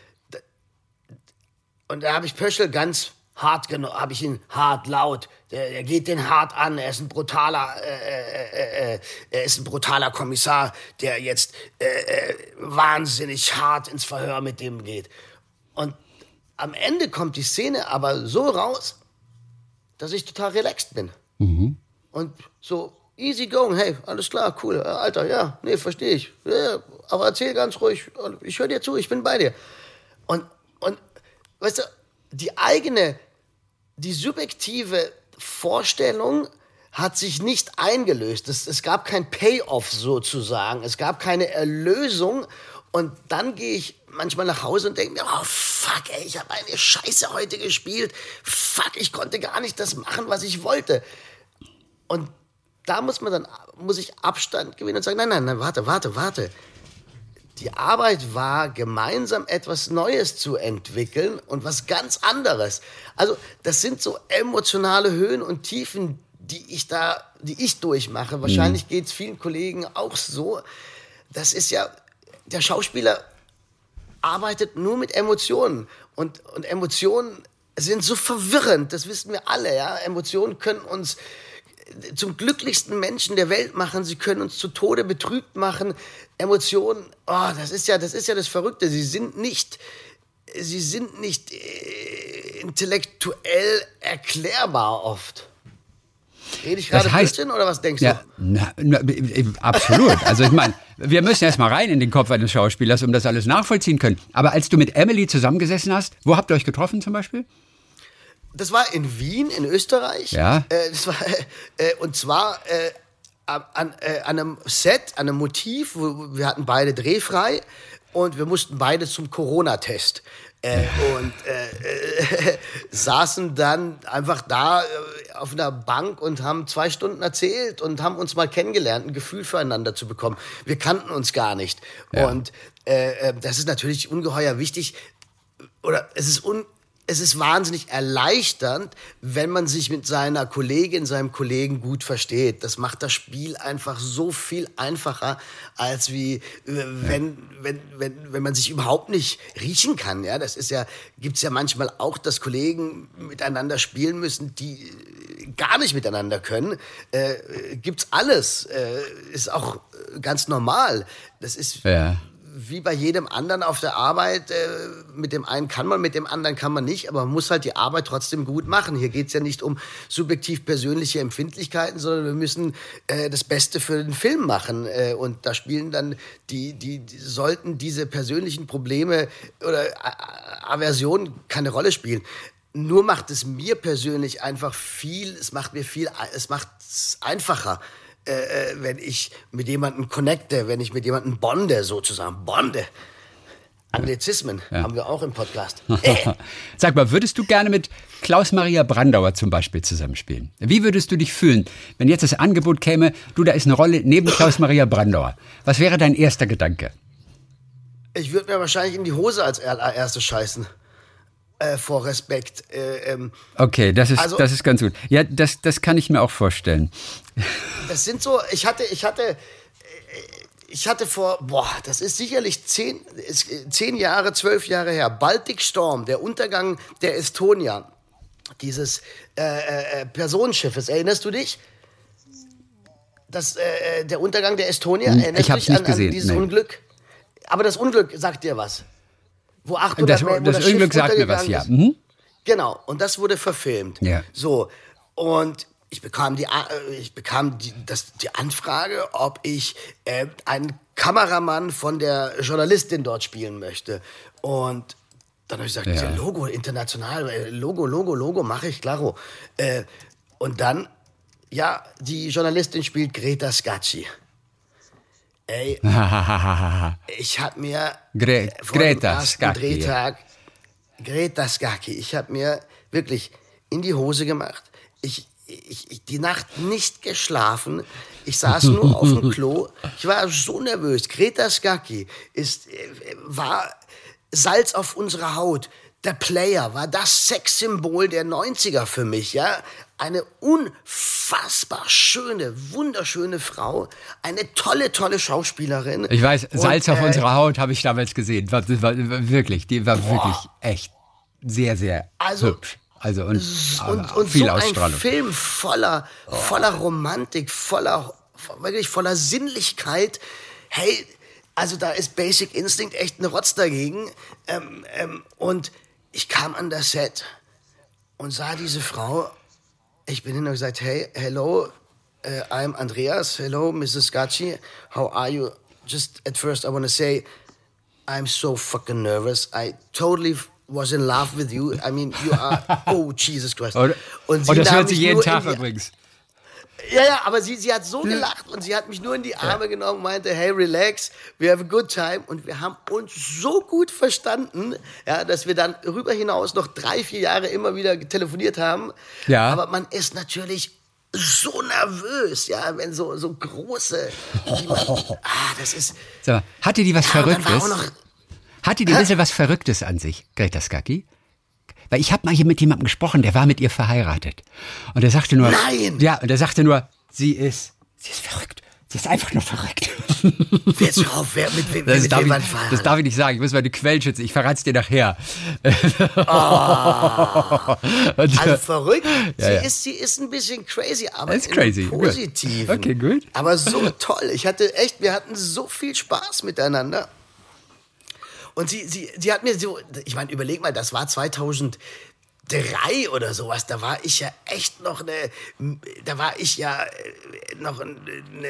Speaker 3: Und da habe ich Pöschel ganz hart genommen, habe ich ihn hart laut. Der, der, geht den hart an. Er ist ein brutaler, äh, äh, äh, er ist ein brutaler Kommissar, der jetzt äh, äh, wahnsinnig hart ins Verhör mit dem geht. Und am Ende kommt die Szene aber so raus, dass ich total relaxed bin. Mhm. Und so easy going, hey, alles klar, cool, Alter, ja, nee, verstehe ich. Ja, aber erzähl ganz ruhig, ich höre dir zu, ich bin bei dir. Und, und, weißt du, die eigene die subjektive Vorstellung hat sich nicht eingelöst. Es, es gab kein Payoff sozusagen. Es gab keine Erlösung. Und dann gehe ich manchmal nach Hause und denke mir, oh fuck, ey, ich habe eine Scheiße heute gespielt. Fuck, ich konnte gar nicht das machen, was ich wollte. Und da muss man dann, muss ich Abstand gewinnen und sagen, nein, nein, nein, warte, warte, warte die Arbeit war, gemeinsam etwas Neues zu entwickeln und was ganz anderes. Also das sind so emotionale Höhen und Tiefen, die ich da, die ich durchmache. Wahrscheinlich mhm. geht es vielen Kollegen auch so. Das ist ja, der Schauspieler arbeitet nur mit Emotionen und, und Emotionen sind so verwirrend, das wissen wir alle, ja. Emotionen können uns zum glücklichsten Menschen der Welt machen. Sie können uns zu Tode betrübt machen. Emotionen, oh, das ist ja, das ist ja das Verrückte. Sie sind nicht, sie sind nicht äh, intellektuell erklärbar oft. Rede ich gerade
Speaker 4: heißt,
Speaker 3: Blödsinn oder was denkst ja, du?
Speaker 4: Na, na, absolut. Also ich meine, wir müssen erst mal rein in den Kopf eines Schauspielers, um das alles nachvollziehen können. Aber als du mit Emily zusammengesessen hast, wo habt ihr euch getroffen zum Beispiel?
Speaker 3: Das war in Wien, in Österreich.
Speaker 4: Ja.
Speaker 3: Äh, das war, äh, und zwar äh, an, äh, an einem Set, an einem Motiv, wo wir hatten beide drehfrei und wir mussten beide zum Corona-Test. Äh, und äh, saßen dann einfach da äh, auf einer Bank und haben zwei Stunden erzählt und haben uns mal kennengelernt, ein Gefühl füreinander zu bekommen. Wir kannten uns gar nicht. Ja. Und äh, äh das ist natürlich ungeheuer wichtig. Oder es ist un es ist wahnsinnig erleichternd, wenn man sich mit seiner Kollegin, seinem Kollegen gut versteht. Das macht das Spiel einfach so viel einfacher, als wie äh, wenn, wenn, wenn, wenn man sich überhaupt nicht riechen kann. Ja, das ist ja, gibt's ja manchmal auch, dass Kollegen miteinander spielen müssen, die gar nicht miteinander können. Äh, gibt's alles. Äh, ist auch ganz normal. Das ist, ja wie bei jedem anderen auf der Arbeit, äh, mit dem einen kann man, mit dem anderen kann man nicht, aber man muss halt die Arbeit trotzdem gut machen. Hier geht es ja nicht um subjektiv persönliche Empfindlichkeiten, sondern wir müssen äh, das Beste für den Film machen. Äh, und da spielen dann die, die, die, sollten diese persönlichen Probleme oder Aversionen keine Rolle spielen. Nur macht es mir persönlich einfach viel, es macht mir viel, es macht es einfacher äh, äh, wenn ich mit jemandem connecte, wenn ich mit jemandem bonde, sozusagen. Bonde. Anglizismen ja. haben wir auch im Podcast.
Speaker 4: Sag mal, würdest du gerne mit Klaus-Maria Brandauer zum Beispiel zusammenspielen? Wie würdest du dich fühlen, wenn jetzt das Angebot käme, du, da ist eine Rolle neben Klaus-Maria Brandauer? Was wäre dein erster Gedanke?
Speaker 3: Ich würde mir wahrscheinlich in die Hose als erstes scheißen äh, vor Respekt. Äh, ähm,
Speaker 4: okay, das ist, also, das ist ganz gut. Ja, das, das kann ich mir auch vorstellen.
Speaker 3: Das sind so, ich hatte, ich hatte, äh, ich hatte vor, boah, das ist sicherlich zehn, zehn Jahre, zwölf Jahre her, Baltic Storm, der Untergang der Estonia, dieses äh, äh, Personenschiffes, erinnerst du dich? Das, äh, der Untergang der Estonia,
Speaker 4: Hm,
Speaker 3: erinnerst
Speaker 4: ich
Speaker 3: du dich
Speaker 4: nicht
Speaker 3: an,
Speaker 4: gesehen,
Speaker 3: an dieses
Speaker 4: nee.
Speaker 3: Unglück? Aber das Unglück sagt dir was. Wo 800
Speaker 4: Das,
Speaker 3: Menschen- wo
Speaker 4: das
Speaker 3: Schiff
Speaker 4: Unglück sagt mir was, ja. Mhm.
Speaker 3: Genau, und das wurde verfilmt.
Speaker 4: Ja.
Speaker 3: So, und ich bekam die, äh, ich bekam die, das, die Anfrage, ob ich äh, einen Kameramann von der Journalistin dort spielen möchte. Und dann habe ich gesagt,
Speaker 4: Ja.
Speaker 3: Logo, international, äh, Logo, Logo, Logo, mache ich, klaro. Äh, und dann, ja, die Journalistin spielt Greta Scacchi. Ey, ich habe mir
Speaker 4: Gre-
Speaker 3: vor
Speaker 4: Greta
Speaker 3: dem. Drehtag Greta Scacchi, ich habe mir wirklich in die Hose gemacht. Ich, ich, ich die Nacht nicht geschlafen. Ich saß nur auf dem Klo. Ich war so nervös. Greta Scacchi ist äh, war Salz auf unserer Haut. Der Player war das Sexsymbol der 90er für mich, ja. Eine unfassbar schöne, wunderschöne Frau, eine tolle, tolle Schauspielerin.
Speaker 4: Ich weiß,
Speaker 3: Und,
Speaker 4: Salz auf
Speaker 3: äh,
Speaker 4: unserer Haut habe ich damals gesehen. War, war, war wirklich, die war wirklich echt sehr, sehr
Speaker 3: Also,
Speaker 4: hübsch. Also und,
Speaker 3: und,
Speaker 4: aber
Speaker 3: und
Speaker 4: viel
Speaker 3: so ein
Speaker 4: Ausstrahlung.
Speaker 3: Film voller, voller Romantik, voller, wirklich voller Sinnlichkeit. Hey, also da ist Basic Instinct echt ein Rotz dagegen. Ähm, ähm, und ich kam an das Set und sah diese Frau. Ich bin hin und gesagt, hey, hello, uh, I'm Andreas. Hello, Mrs. Scacchi. How are you? Just at first, I want to say, I'm so fucking nervous. I totally was in love with you. I mean, you are. Oh, Jesus Christ.
Speaker 4: Und,
Speaker 3: Und,
Speaker 4: und das hört sie jeden Tag
Speaker 3: die,
Speaker 4: übrigens.
Speaker 3: Ja, ja, aber sie, sie hat so gelacht und sie hat mich nur in die Arme genommen und meinte, hey, relax, we have a good time. Und wir haben uns so gut verstanden, ja, dass wir dann rüber hinaus noch drei, vier Jahre immer wieder telefoniert haben.
Speaker 4: Ja.
Speaker 3: Aber man ist natürlich so nervös, ja, wenn so, so große, man, ah, das ist,
Speaker 4: Sag mal, hatte die was
Speaker 3: ja,
Speaker 4: Verrücktes? Hatte die ein bisschen was Verrücktes an sich, Greta Skaki? Weil ich habe mal hier mit jemandem gesprochen, der war mit ihr verheiratet. Und er sagte nur.
Speaker 3: Nein!
Speaker 4: Ja, und er sagte nur, sie ist, sie ist verrückt. Sie ist einfach nur verrückt.
Speaker 3: Jetzt hör auf, wer, mit, wem-
Speaker 4: Das,
Speaker 3: mit
Speaker 4: darf ich, das darf ich nicht sagen. Ich muss meine Quellen schützen. Ich verrate es dir nachher. Und,
Speaker 3: Also verrückt.
Speaker 4: Ja,
Speaker 3: sie,
Speaker 4: ja.
Speaker 3: Ist, sie ist ein bisschen crazy, aber
Speaker 4: Ist crazy, gut.
Speaker 3: Positiven.
Speaker 4: Okay, gut.
Speaker 3: Aber so toll. Ich hatte echt, wir hatten so viel Spaß miteinander. Und sie, sie, sie hat mir so, ich meine, überleg mal, das war 2003 oder sowas. Da war ich ja echt noch eine, da war ich ja äh, noch ein, ein,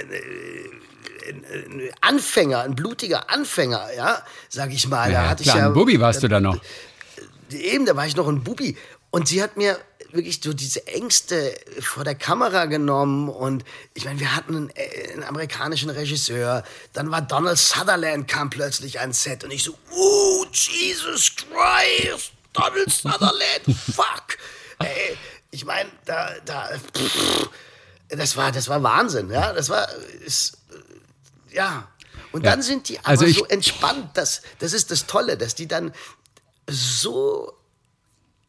Speaker 3: ein Anfänger, ein blutiger Anfänger, ja, sag ich mal. da
Speaker 4: ja,
Speaker 3: hatte
Speaker 4: klar,
Speaker 3: ich ja,
Speaker 4: ein Bubi warst du da noch.
Speaker 3: Eben, da war ich noch ein Bubi. Und sie hat mir wirklich so diese Ängste vor der Kamera genommen. Und ich meine, wir hatten einen, äh, einen amerikanischen Regisseur. Dann war Donald Sutherland, kam plötzlich ans Set. Und ich so, oh, Jesus Christ, Donald Sutherland, fuck. Ey, ich meine, da, da, pff, das war, das war Wahnsinn, ja. Das war, ist, äh, ja. Und
Speaker 4: Ja.
Speaker 3: dann sind die aber
Speaker 4: Also ich-
Speaker 3: so entspannt. Das, das ist das Tolle, dass die dann so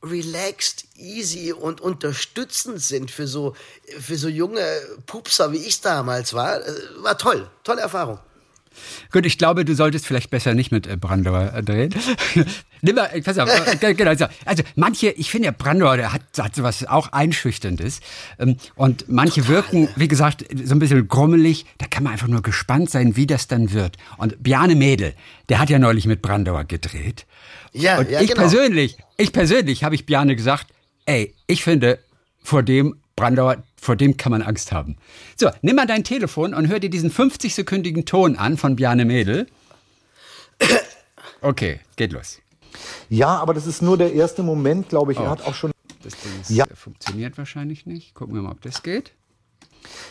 Speaker 3: relaxed, easy und unterstützend sind für so, für so junge Pupser, wie ich damals war. Äh, War toll. Tolle Erfahrung.
Speaker 4: Gut, ich glaube, du solltest vielleicht besser nicht mit äh, Brandauer äh, drehen. Nimm mal, pass auf, ge- genau, so. also manche, ich finde, Brandauer, der hat, hat sowas auch Einschüchterndes. Ähm, und manche wirken, wie gesagt, so ein bisschen grummelig. Da kann man einfach nur gespannt sein, wie das dann wird. Und Bjarne Mädel, der hat ja neulich mit Brandauer gedreht.
Speaker 3: Ja,
Speaker 4: Und
Speaker 3: ja,
Speaker 4: ich
Speaker 3: genau.
Speaker 4: persönlich, ich persönlich habe ich Bjarne gesagt, ey, ich finde, vor dem Brandauer, vor dem kann man Angst haben. So, nimm mal dein Telefon und hör dir diesen 50-sekündigen Ton an von Bjarne Mädel. Okay, geht los.
Speaker 5: Ja, aber das ist nur der erste Moment, glaube ich.
Speaker 4: Oh.
Speaker 5: Er hat auch schon.
Speaker 4: Das Ding ist,
Speaker 5: Ja.
Speaker 4: funktioniert wahrscheinlich nicht. Gucken wir mal, ob das geht.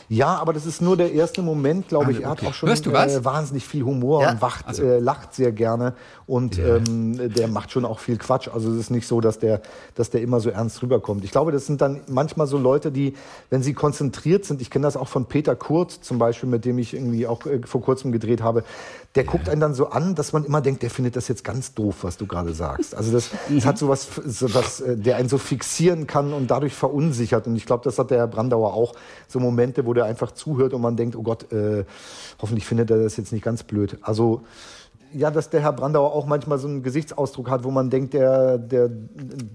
Speaker 5: Ja, aber das ist nur der erste Moment, glaube ich.
Speaker 4: Ah,
Speaker 5: Er hat auch schon? Äh, wahnsinnig viel Humor
Speaker 3: Ja.
Speaker 5: und wacht,
Speaker 4: Also.
Speaker 5: äh, lacht sehr gerne. Und ähm, der macht schon auch viel Quatsch. Also es ist nicht so, dass der, dass der immer so ernst rüberkommt. Ich glaube, das sind dann manchmal so Leute, die, wenn sie konzentriert sind, ich kenne das auch von Peter Kurt zum Beispiel, mit dem ich irgendwie auch äh, vor kurzem gedreht habe, der guckt einen dann so an, dass man immer denkt, der findet das jetzt ganz doof, was du gerade sagst. Also das, das hat so was, so was, äh, der einen so fixieren kann und dadurch verunsichert. Und ich glaube, das hat der Herr Brandauer auch so Momente Momente, wo der einfach zuhört und man denkt, oh Gott, äh, hoffentlich findet er das jetzt nicht ganz blöd. Also ja, dass der Herr Brandauer auch manchmal so einen Gesichtsausdruck hat, wo man denkt, der, der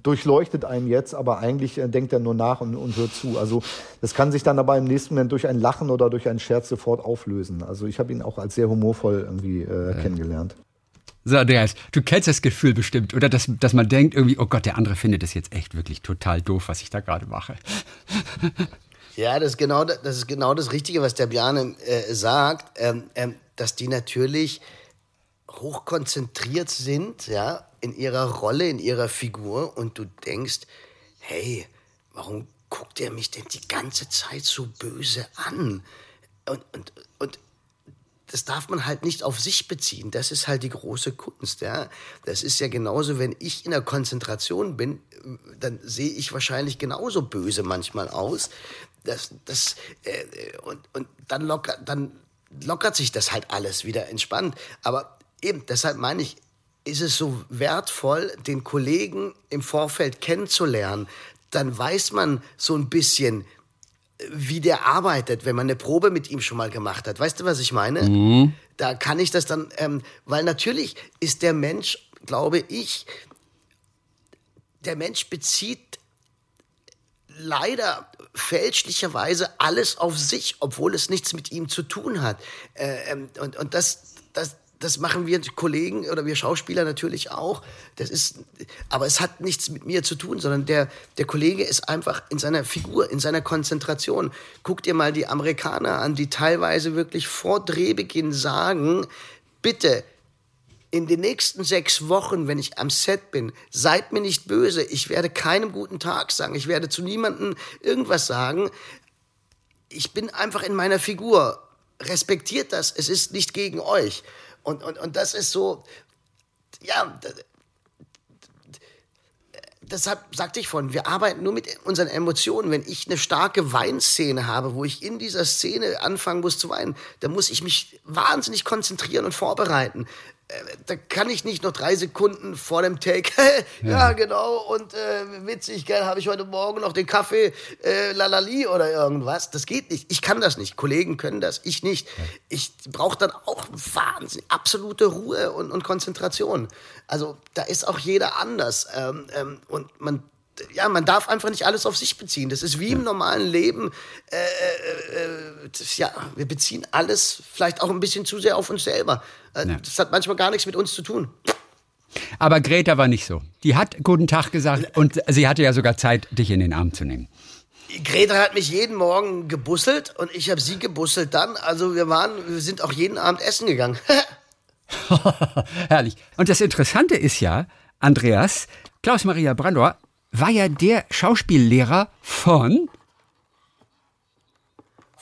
Speaker 5: durchleuchtet einen jetzt, aber eigentlich äh, denkt er nur nach und, und hört zu. Also das kann sich dann aber im nächsten Moment durch ein Lachen oder durch einen Scherz sofort auflösen. Also ich habe ihn auch als sehr humorvoll irgendwie äh, kennengelernt.
Speaker 4: So, Andreas, du kennst das Gefühl bestimmt, oder? Dass, dass man denkt irgendwie, oh Gott, der andere findet das jetzt echt wirklich total doof, was ich da gerade mache.
Speaker 3: Ja, das ist, genau, das ist genau das Richtige, was der Björn äh, sagt, ähm, ähm, dass die natürlich hochkonzentriert sind, ja, in ihrer Rolle, in ihrer Figur und du denkst, hey, warum guckt er mich denn die ganze Zeit so böse an? Und, und, und das darf man halt nicht auf sich beziehen. Das ist halt die große Kunst. Ja? Das ist ja genauso, wenn ich in der Konzentration bin, dann sehe ich wahrscheinlich genauso böse manchmal aus. Das, das, äh, und, und dann, locker, dann lockert sich das halt alles wieder entspannt. Aber eben, deshalb meine ich, ist es so wertvoll, den Kollegen im Vorfeld kennenzulernen. Dann weiß man so ein bisschen, wie der arbeitet, wenn man eine Probe mit ihm schon mal gemacht hat. Weißt du, was ich meine? Mhm. Da kann ich das dann, ähm, weil natürlich ist der Mensch, glaube ich, der Mensch bezieht leider fälschlicherweise alles auf sich, obwohl es nichts mit ihm zu tun hat. Äh, ähm, und, und das, das, das machen wir Kollegen oder wir Schauspieler natürlich auch. Das ist, aber es hat nichts mit mir zu tun, sondern der, der Kollege ist einfach in seiner Figur, in seiner Konzentration. Guck dir mal die Amerikaner an, die teilweise wirklich vor Drehbeginn sagen, bitte, in den nächsten sechs Wochen, wenn ich am Set bin, seid mir nicht böse. Ich werde keinem guten Tag sagen. Ich werde zu niemandem irgendwas sagen. Ich bin einfach in meiner Figur. Respektiert das. Es ist nicht gegen euch. Und, und, und das ist so, ja, deshalb sagte ich vorhin, wir arbeiten nur mit unseren Emotionen. Wenn ich eine starke Weinszene habe, wo ich in dieser Szene anfangen muss zu weinen, dann muss ich mich wahnsinnig konzentrieren und vorbereiten. Äh, da kann ich nicht noch drei Sekunden vor dem Take, ja, ja, genau, und äh, witzig, gell, habe ich heute Morgen noch den Kaffee äh, lalali oder irgendwas. Das geht nicht. Ich kann das nicht. Kollegen können das, ich nicht. Ich brauche dann auch Wahnsinn, absolute Ruhe und, und Konzentration. Also da ist auch jeder anders. Ähm, ähm, und man ja, man darf einfach nicht alles auf sich beziehen. Das ist wie im normalen Leben. Äh, äh, äh, das, ja, wir beziehen alles vielleicht auch ein bisschen zu sehr auf uns selber. Äh, ja. Das hat manchmal gar nichts mit uns zu tun.
Speaker 4: Aber Greta war nicht so. Die hat guten Tag gesagt und sie hatte ja sogar Zeit, dich in den Arm zu nehmen.
Speaker 3: Greta hat mich jeden Morgen gebusselt und ich habe sie gebusselt dann. Also wir waren, wir sind auch jeden Abend essen gegangen.
Speaker 4: Herrlich. Und das Interessante ist ja, Andreas, Klaus-Maria Brandauer war ja der Schauspiellehrer von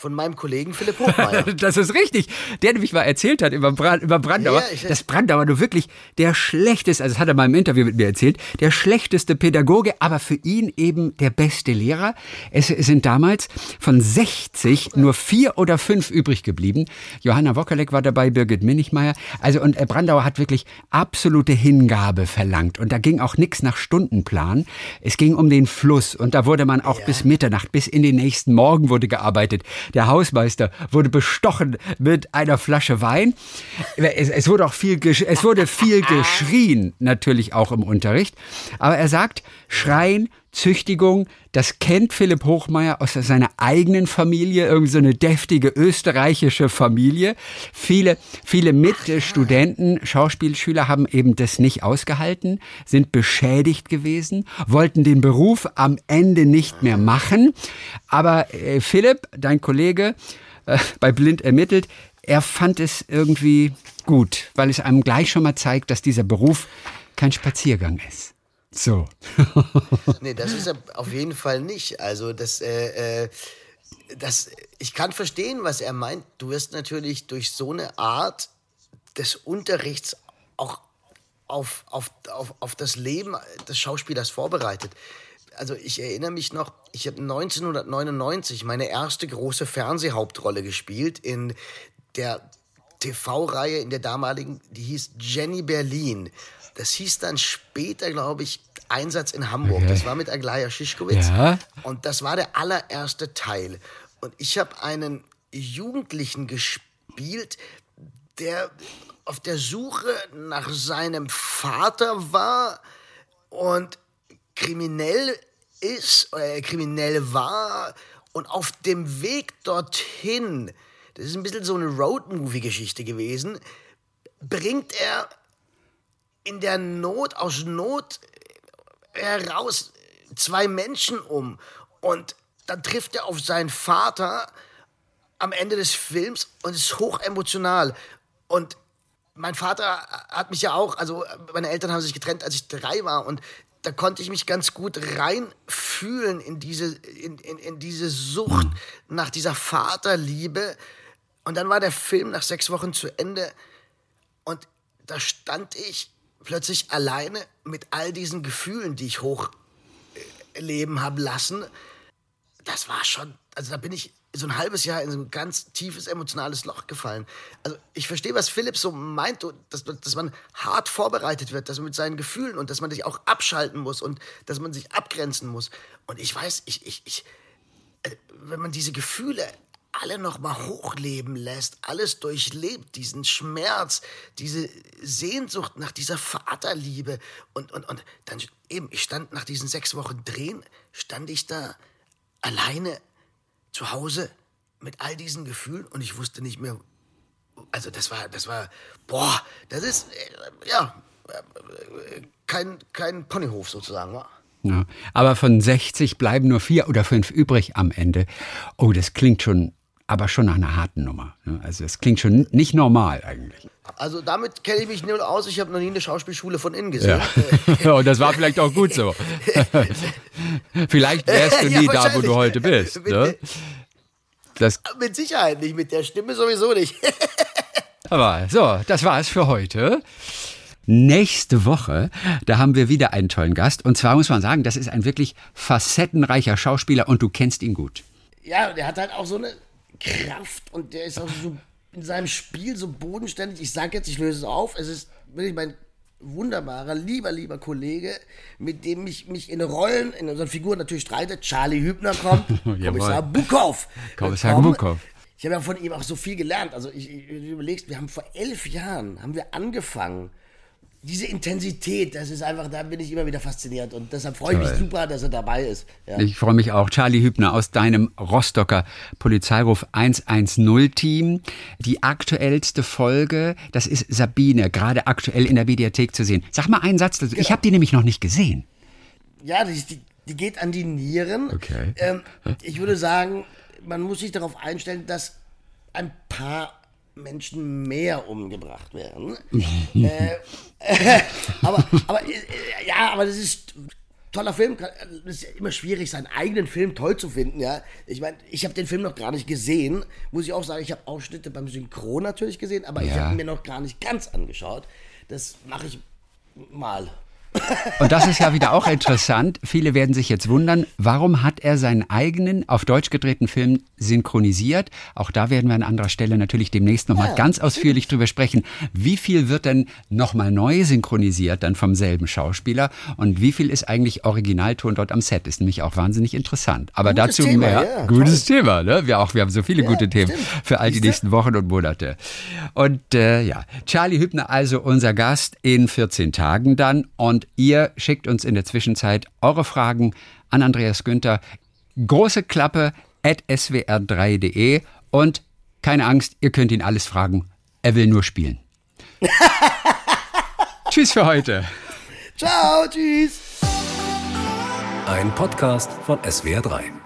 Speaker 3: von meinem Kollegen Philipp Hochmeier.
Speaker 4: das ist richtig. Der nämlich mal erzählt hat über, Brand, über Brandauer, ja, dass Brandauer nur wirklich der schlechteste, also das hat er mal im Interview mit mir erzählt, der schlechteste Pädagoge, aber für ihn eben der beste Lehrer. Es sind damals von 60 nur vier oder fünf übrig geblieben. Johanna Wockerleck war dabei, Birgit Minichmeier. Also und äh, Brandauer hat wirklich absolute Hingabe verlangt. Und da ging auch nichts nach Stundenplan. Es ging um den Fluss und da wurde man auch ja. bis Mitternacht, bis in den nächsten Morgen wurde gearbeitet. Der Hausmeister wurde bestochen mit einer Flasche Wein. Es, es wurde auch viel, es wurde viel geschrien, natürlich auch im Unterricht. Aber er sagt, Schreien, Züchtigung, das kennt Philipp Hochmeier aus seiner eigenen Familie, irgendwie so eine deftige österreichische Familie. Viele, viele Mitstudenten, Schauspielschüler haben eben das nicht ausgehalten, sind beschädigt gewesen, wollten den Beruf am Ende nicht mehr machen. Aber äh, Philipp, dein Kollege, äh, bei Blind ermittelt, er fand es irgendwie gut, weil es einem gleich schon mal zeigt, dass dieser Beruf kein Spaziergang ist. So.
Speaker 3: nee, das ist auf jeden Fall nicht. Also das, äh, äh, das, ich kann verstehen, was er meint. Du wirst natürlich durch so eine Art des Unterrichts auch auf, auf, auf, auf das Leben des Schauspielers vorbereitet. Also ich erinnere mich noch, ich habe 1999 meine erste große Fernsehhauptrolle gespielt in der TV-Reihe in der damaligen, die hieß Jenny Berlin. Das hieß dann später, glaube ich, Einsatz in Hamburg. Okay. Das war mit Aglaya Schischkowitz. Ja. Und das war der allererste Teil. Und ich habe einen Jugendlichen gespielt, der auf der Suche nach seinem Vater war und kriminell ist oder kriminell war und auf dem Weg dorthin, das ist ein bisschen so eine Road-Movie-Geschichte gewesen, bringt er in der Not, aus Not heraus zwei Menschen um. Und dann trifft er auf seinen Vater am Ende des Films und ist hoch emotional. Und mein Vater hat mich ja auch, also meine Eltern haben sich getrennt, als ich drei war. Und da konnte ich mich ganz gut reinfühlen in diese, in, in, in diese Sucht nach dieser Vaterliebe. Und dann war der Film nach sechs Wochen zu Ende. Und da stand ich plötzlich alleine mit all diesen Gefühlen, die ich hochleben habe lassen. Das war schon, also da bin ich so ein halbes Jahr in so ein ganz tiefes emotionales Loch gefallen. Also ich verstehe, was Philipp so meint, dass, dass man hart vorbereitet wird, dass man mit seinen Gefühlen und dass man sich auch abschalten muss und dass man sich abgrenzen muss. Und ich weiß, ich, ich, ich, äh, wenn man diese Gefühle alle noch mal hochleben lässt, alles durchlebt, diesen Schmerz, diese Sehnsucht nach dieser Vaterliebe und, und, und dann eben, ich stand nach diesen sechs Wochen Drehen, stand ich da alleine zu Hause mit all diesen Gefühlen und ich wusste nicht mehr, also das war, das war, boah, das ist, äh, ja, kein, kein Ponyhof sozusagen, war.
Speaker 4: Ja, aber von 60 bleiben nur vier oder fünf übrig am Ende. Oh, das klingt schon aber schon nach einer harten Nummer. Ne? Also es klingt schon nicht normal eigentlich.
Speaker 3: Also damit kenne ich mich null aus. Ich habe noch nie eine Schauspielschule von innen gesehen.
Speaker 4: Ja. Und das war vielleicht auch gut so. vielleicht wärst du nie ja, da, wo du heute bist. Ne?
Speaker 3: Das mit Sicherheit nicht, mit der Stimme sowieso nicht.
Speaker 4: aber so, das war es für heute. Nächste Woche, da haben wir wieder einen tollen Gast. Und zwar muss man sagen, das ist ein wirklich facettenreicher Schauspieler und du kennst ihn gut.
Speaker 3: Ja, der hat halt auch so eine Kraft und der ist auch so in seinem Spiel so bodenständig. Ich sage jetzt, ich löse es auf. Es ist wirklich mein wunderbarer, lieber, lieber Kollege, mit dem ich mich in Rollen, in unseren Figuren natürlich streite. Charlie Hübner kommt, Kommissar Bukow.
Speaker 4: Kommissar Bukow.
Speaker 3: Ich habe ja von ihm auch so viel gelernt. Also ich, ich, du überlegst, wir haben vor elf Jahren haben wir angefangen diese Intensität, das ist einfach, da bin ich immer wieder fasziniert und deshalb freue ich mich super, dass er dabei ist.
Speaker 4: Ja. Ich freue mich auch. Charlie Hübner aus deinem Rostocker Polizeiruf 110 Team. Die aktuellste Folge, das ist Sabine, gerade aktuell in der Mediathek zu sehen. Sag mal einen Satz dazu. Genau. Ich habe die nämlich noch nicht gesehen.
Speaker 3: Ja, die, die geht an die Nieren.
Speaker 4: Okay.
Speaker 3: Ähm, ich würde sagen, man muss sich darauf einstellen, dass ein paar Menschen mehr umgebracht werden. äh, äh, aber, aber äh, ja, aber das ist toller Film. Es ist ja immer schwierig, seinen eigenen Film toll zu finden. Ja, ich meine, ich habe den Film noch gar nicht gesehen. Muss ich auch sagen, ich habe Ausschnitte beim Synchron natürlich gesehen, aber ja. ich habe ihn mir noch gar nicht ganz angeschaut. Das mache ich mal.
Speaker 4: Und das ist ja wieder auch interessant. Viele werden sich jetzt wundern, warum hat er seinen eigenen auf Deutsch gedrehten Film synchronisiert? Auch da werden wir an anderer Stelle natürlich demnächst nochmal ja, ganz ausführlich drüber sprechen. Wie viel wird denn nochmal neu synchronisiert dann vom selben Schauspieler und wie viel ist eigentlich Originalton dort am Set? Ist nämlich auch wahnsinnig interessant. Aber gutes dazu Thema, mehr. Ja, gutes toll. Thema, ne? Wir auch, wir haben so viele ja, gute Themen stimmt. für all die nächsten Wochen und Monate. Und äh, ja, Charlie Hübner also unser Gast in 14 Tagen dann und und ihr schickt uns in der Zwischenzeit eure Fragen an Andreas Günther. Große Klappe at swr3.de und keine Angst, ihr könnt ihn alles fragen. Er will nur spielen. tschüss für heute.
Speaker 3: Ciao, tschüss.
Speaker 1: Ein Podcast von SWR3.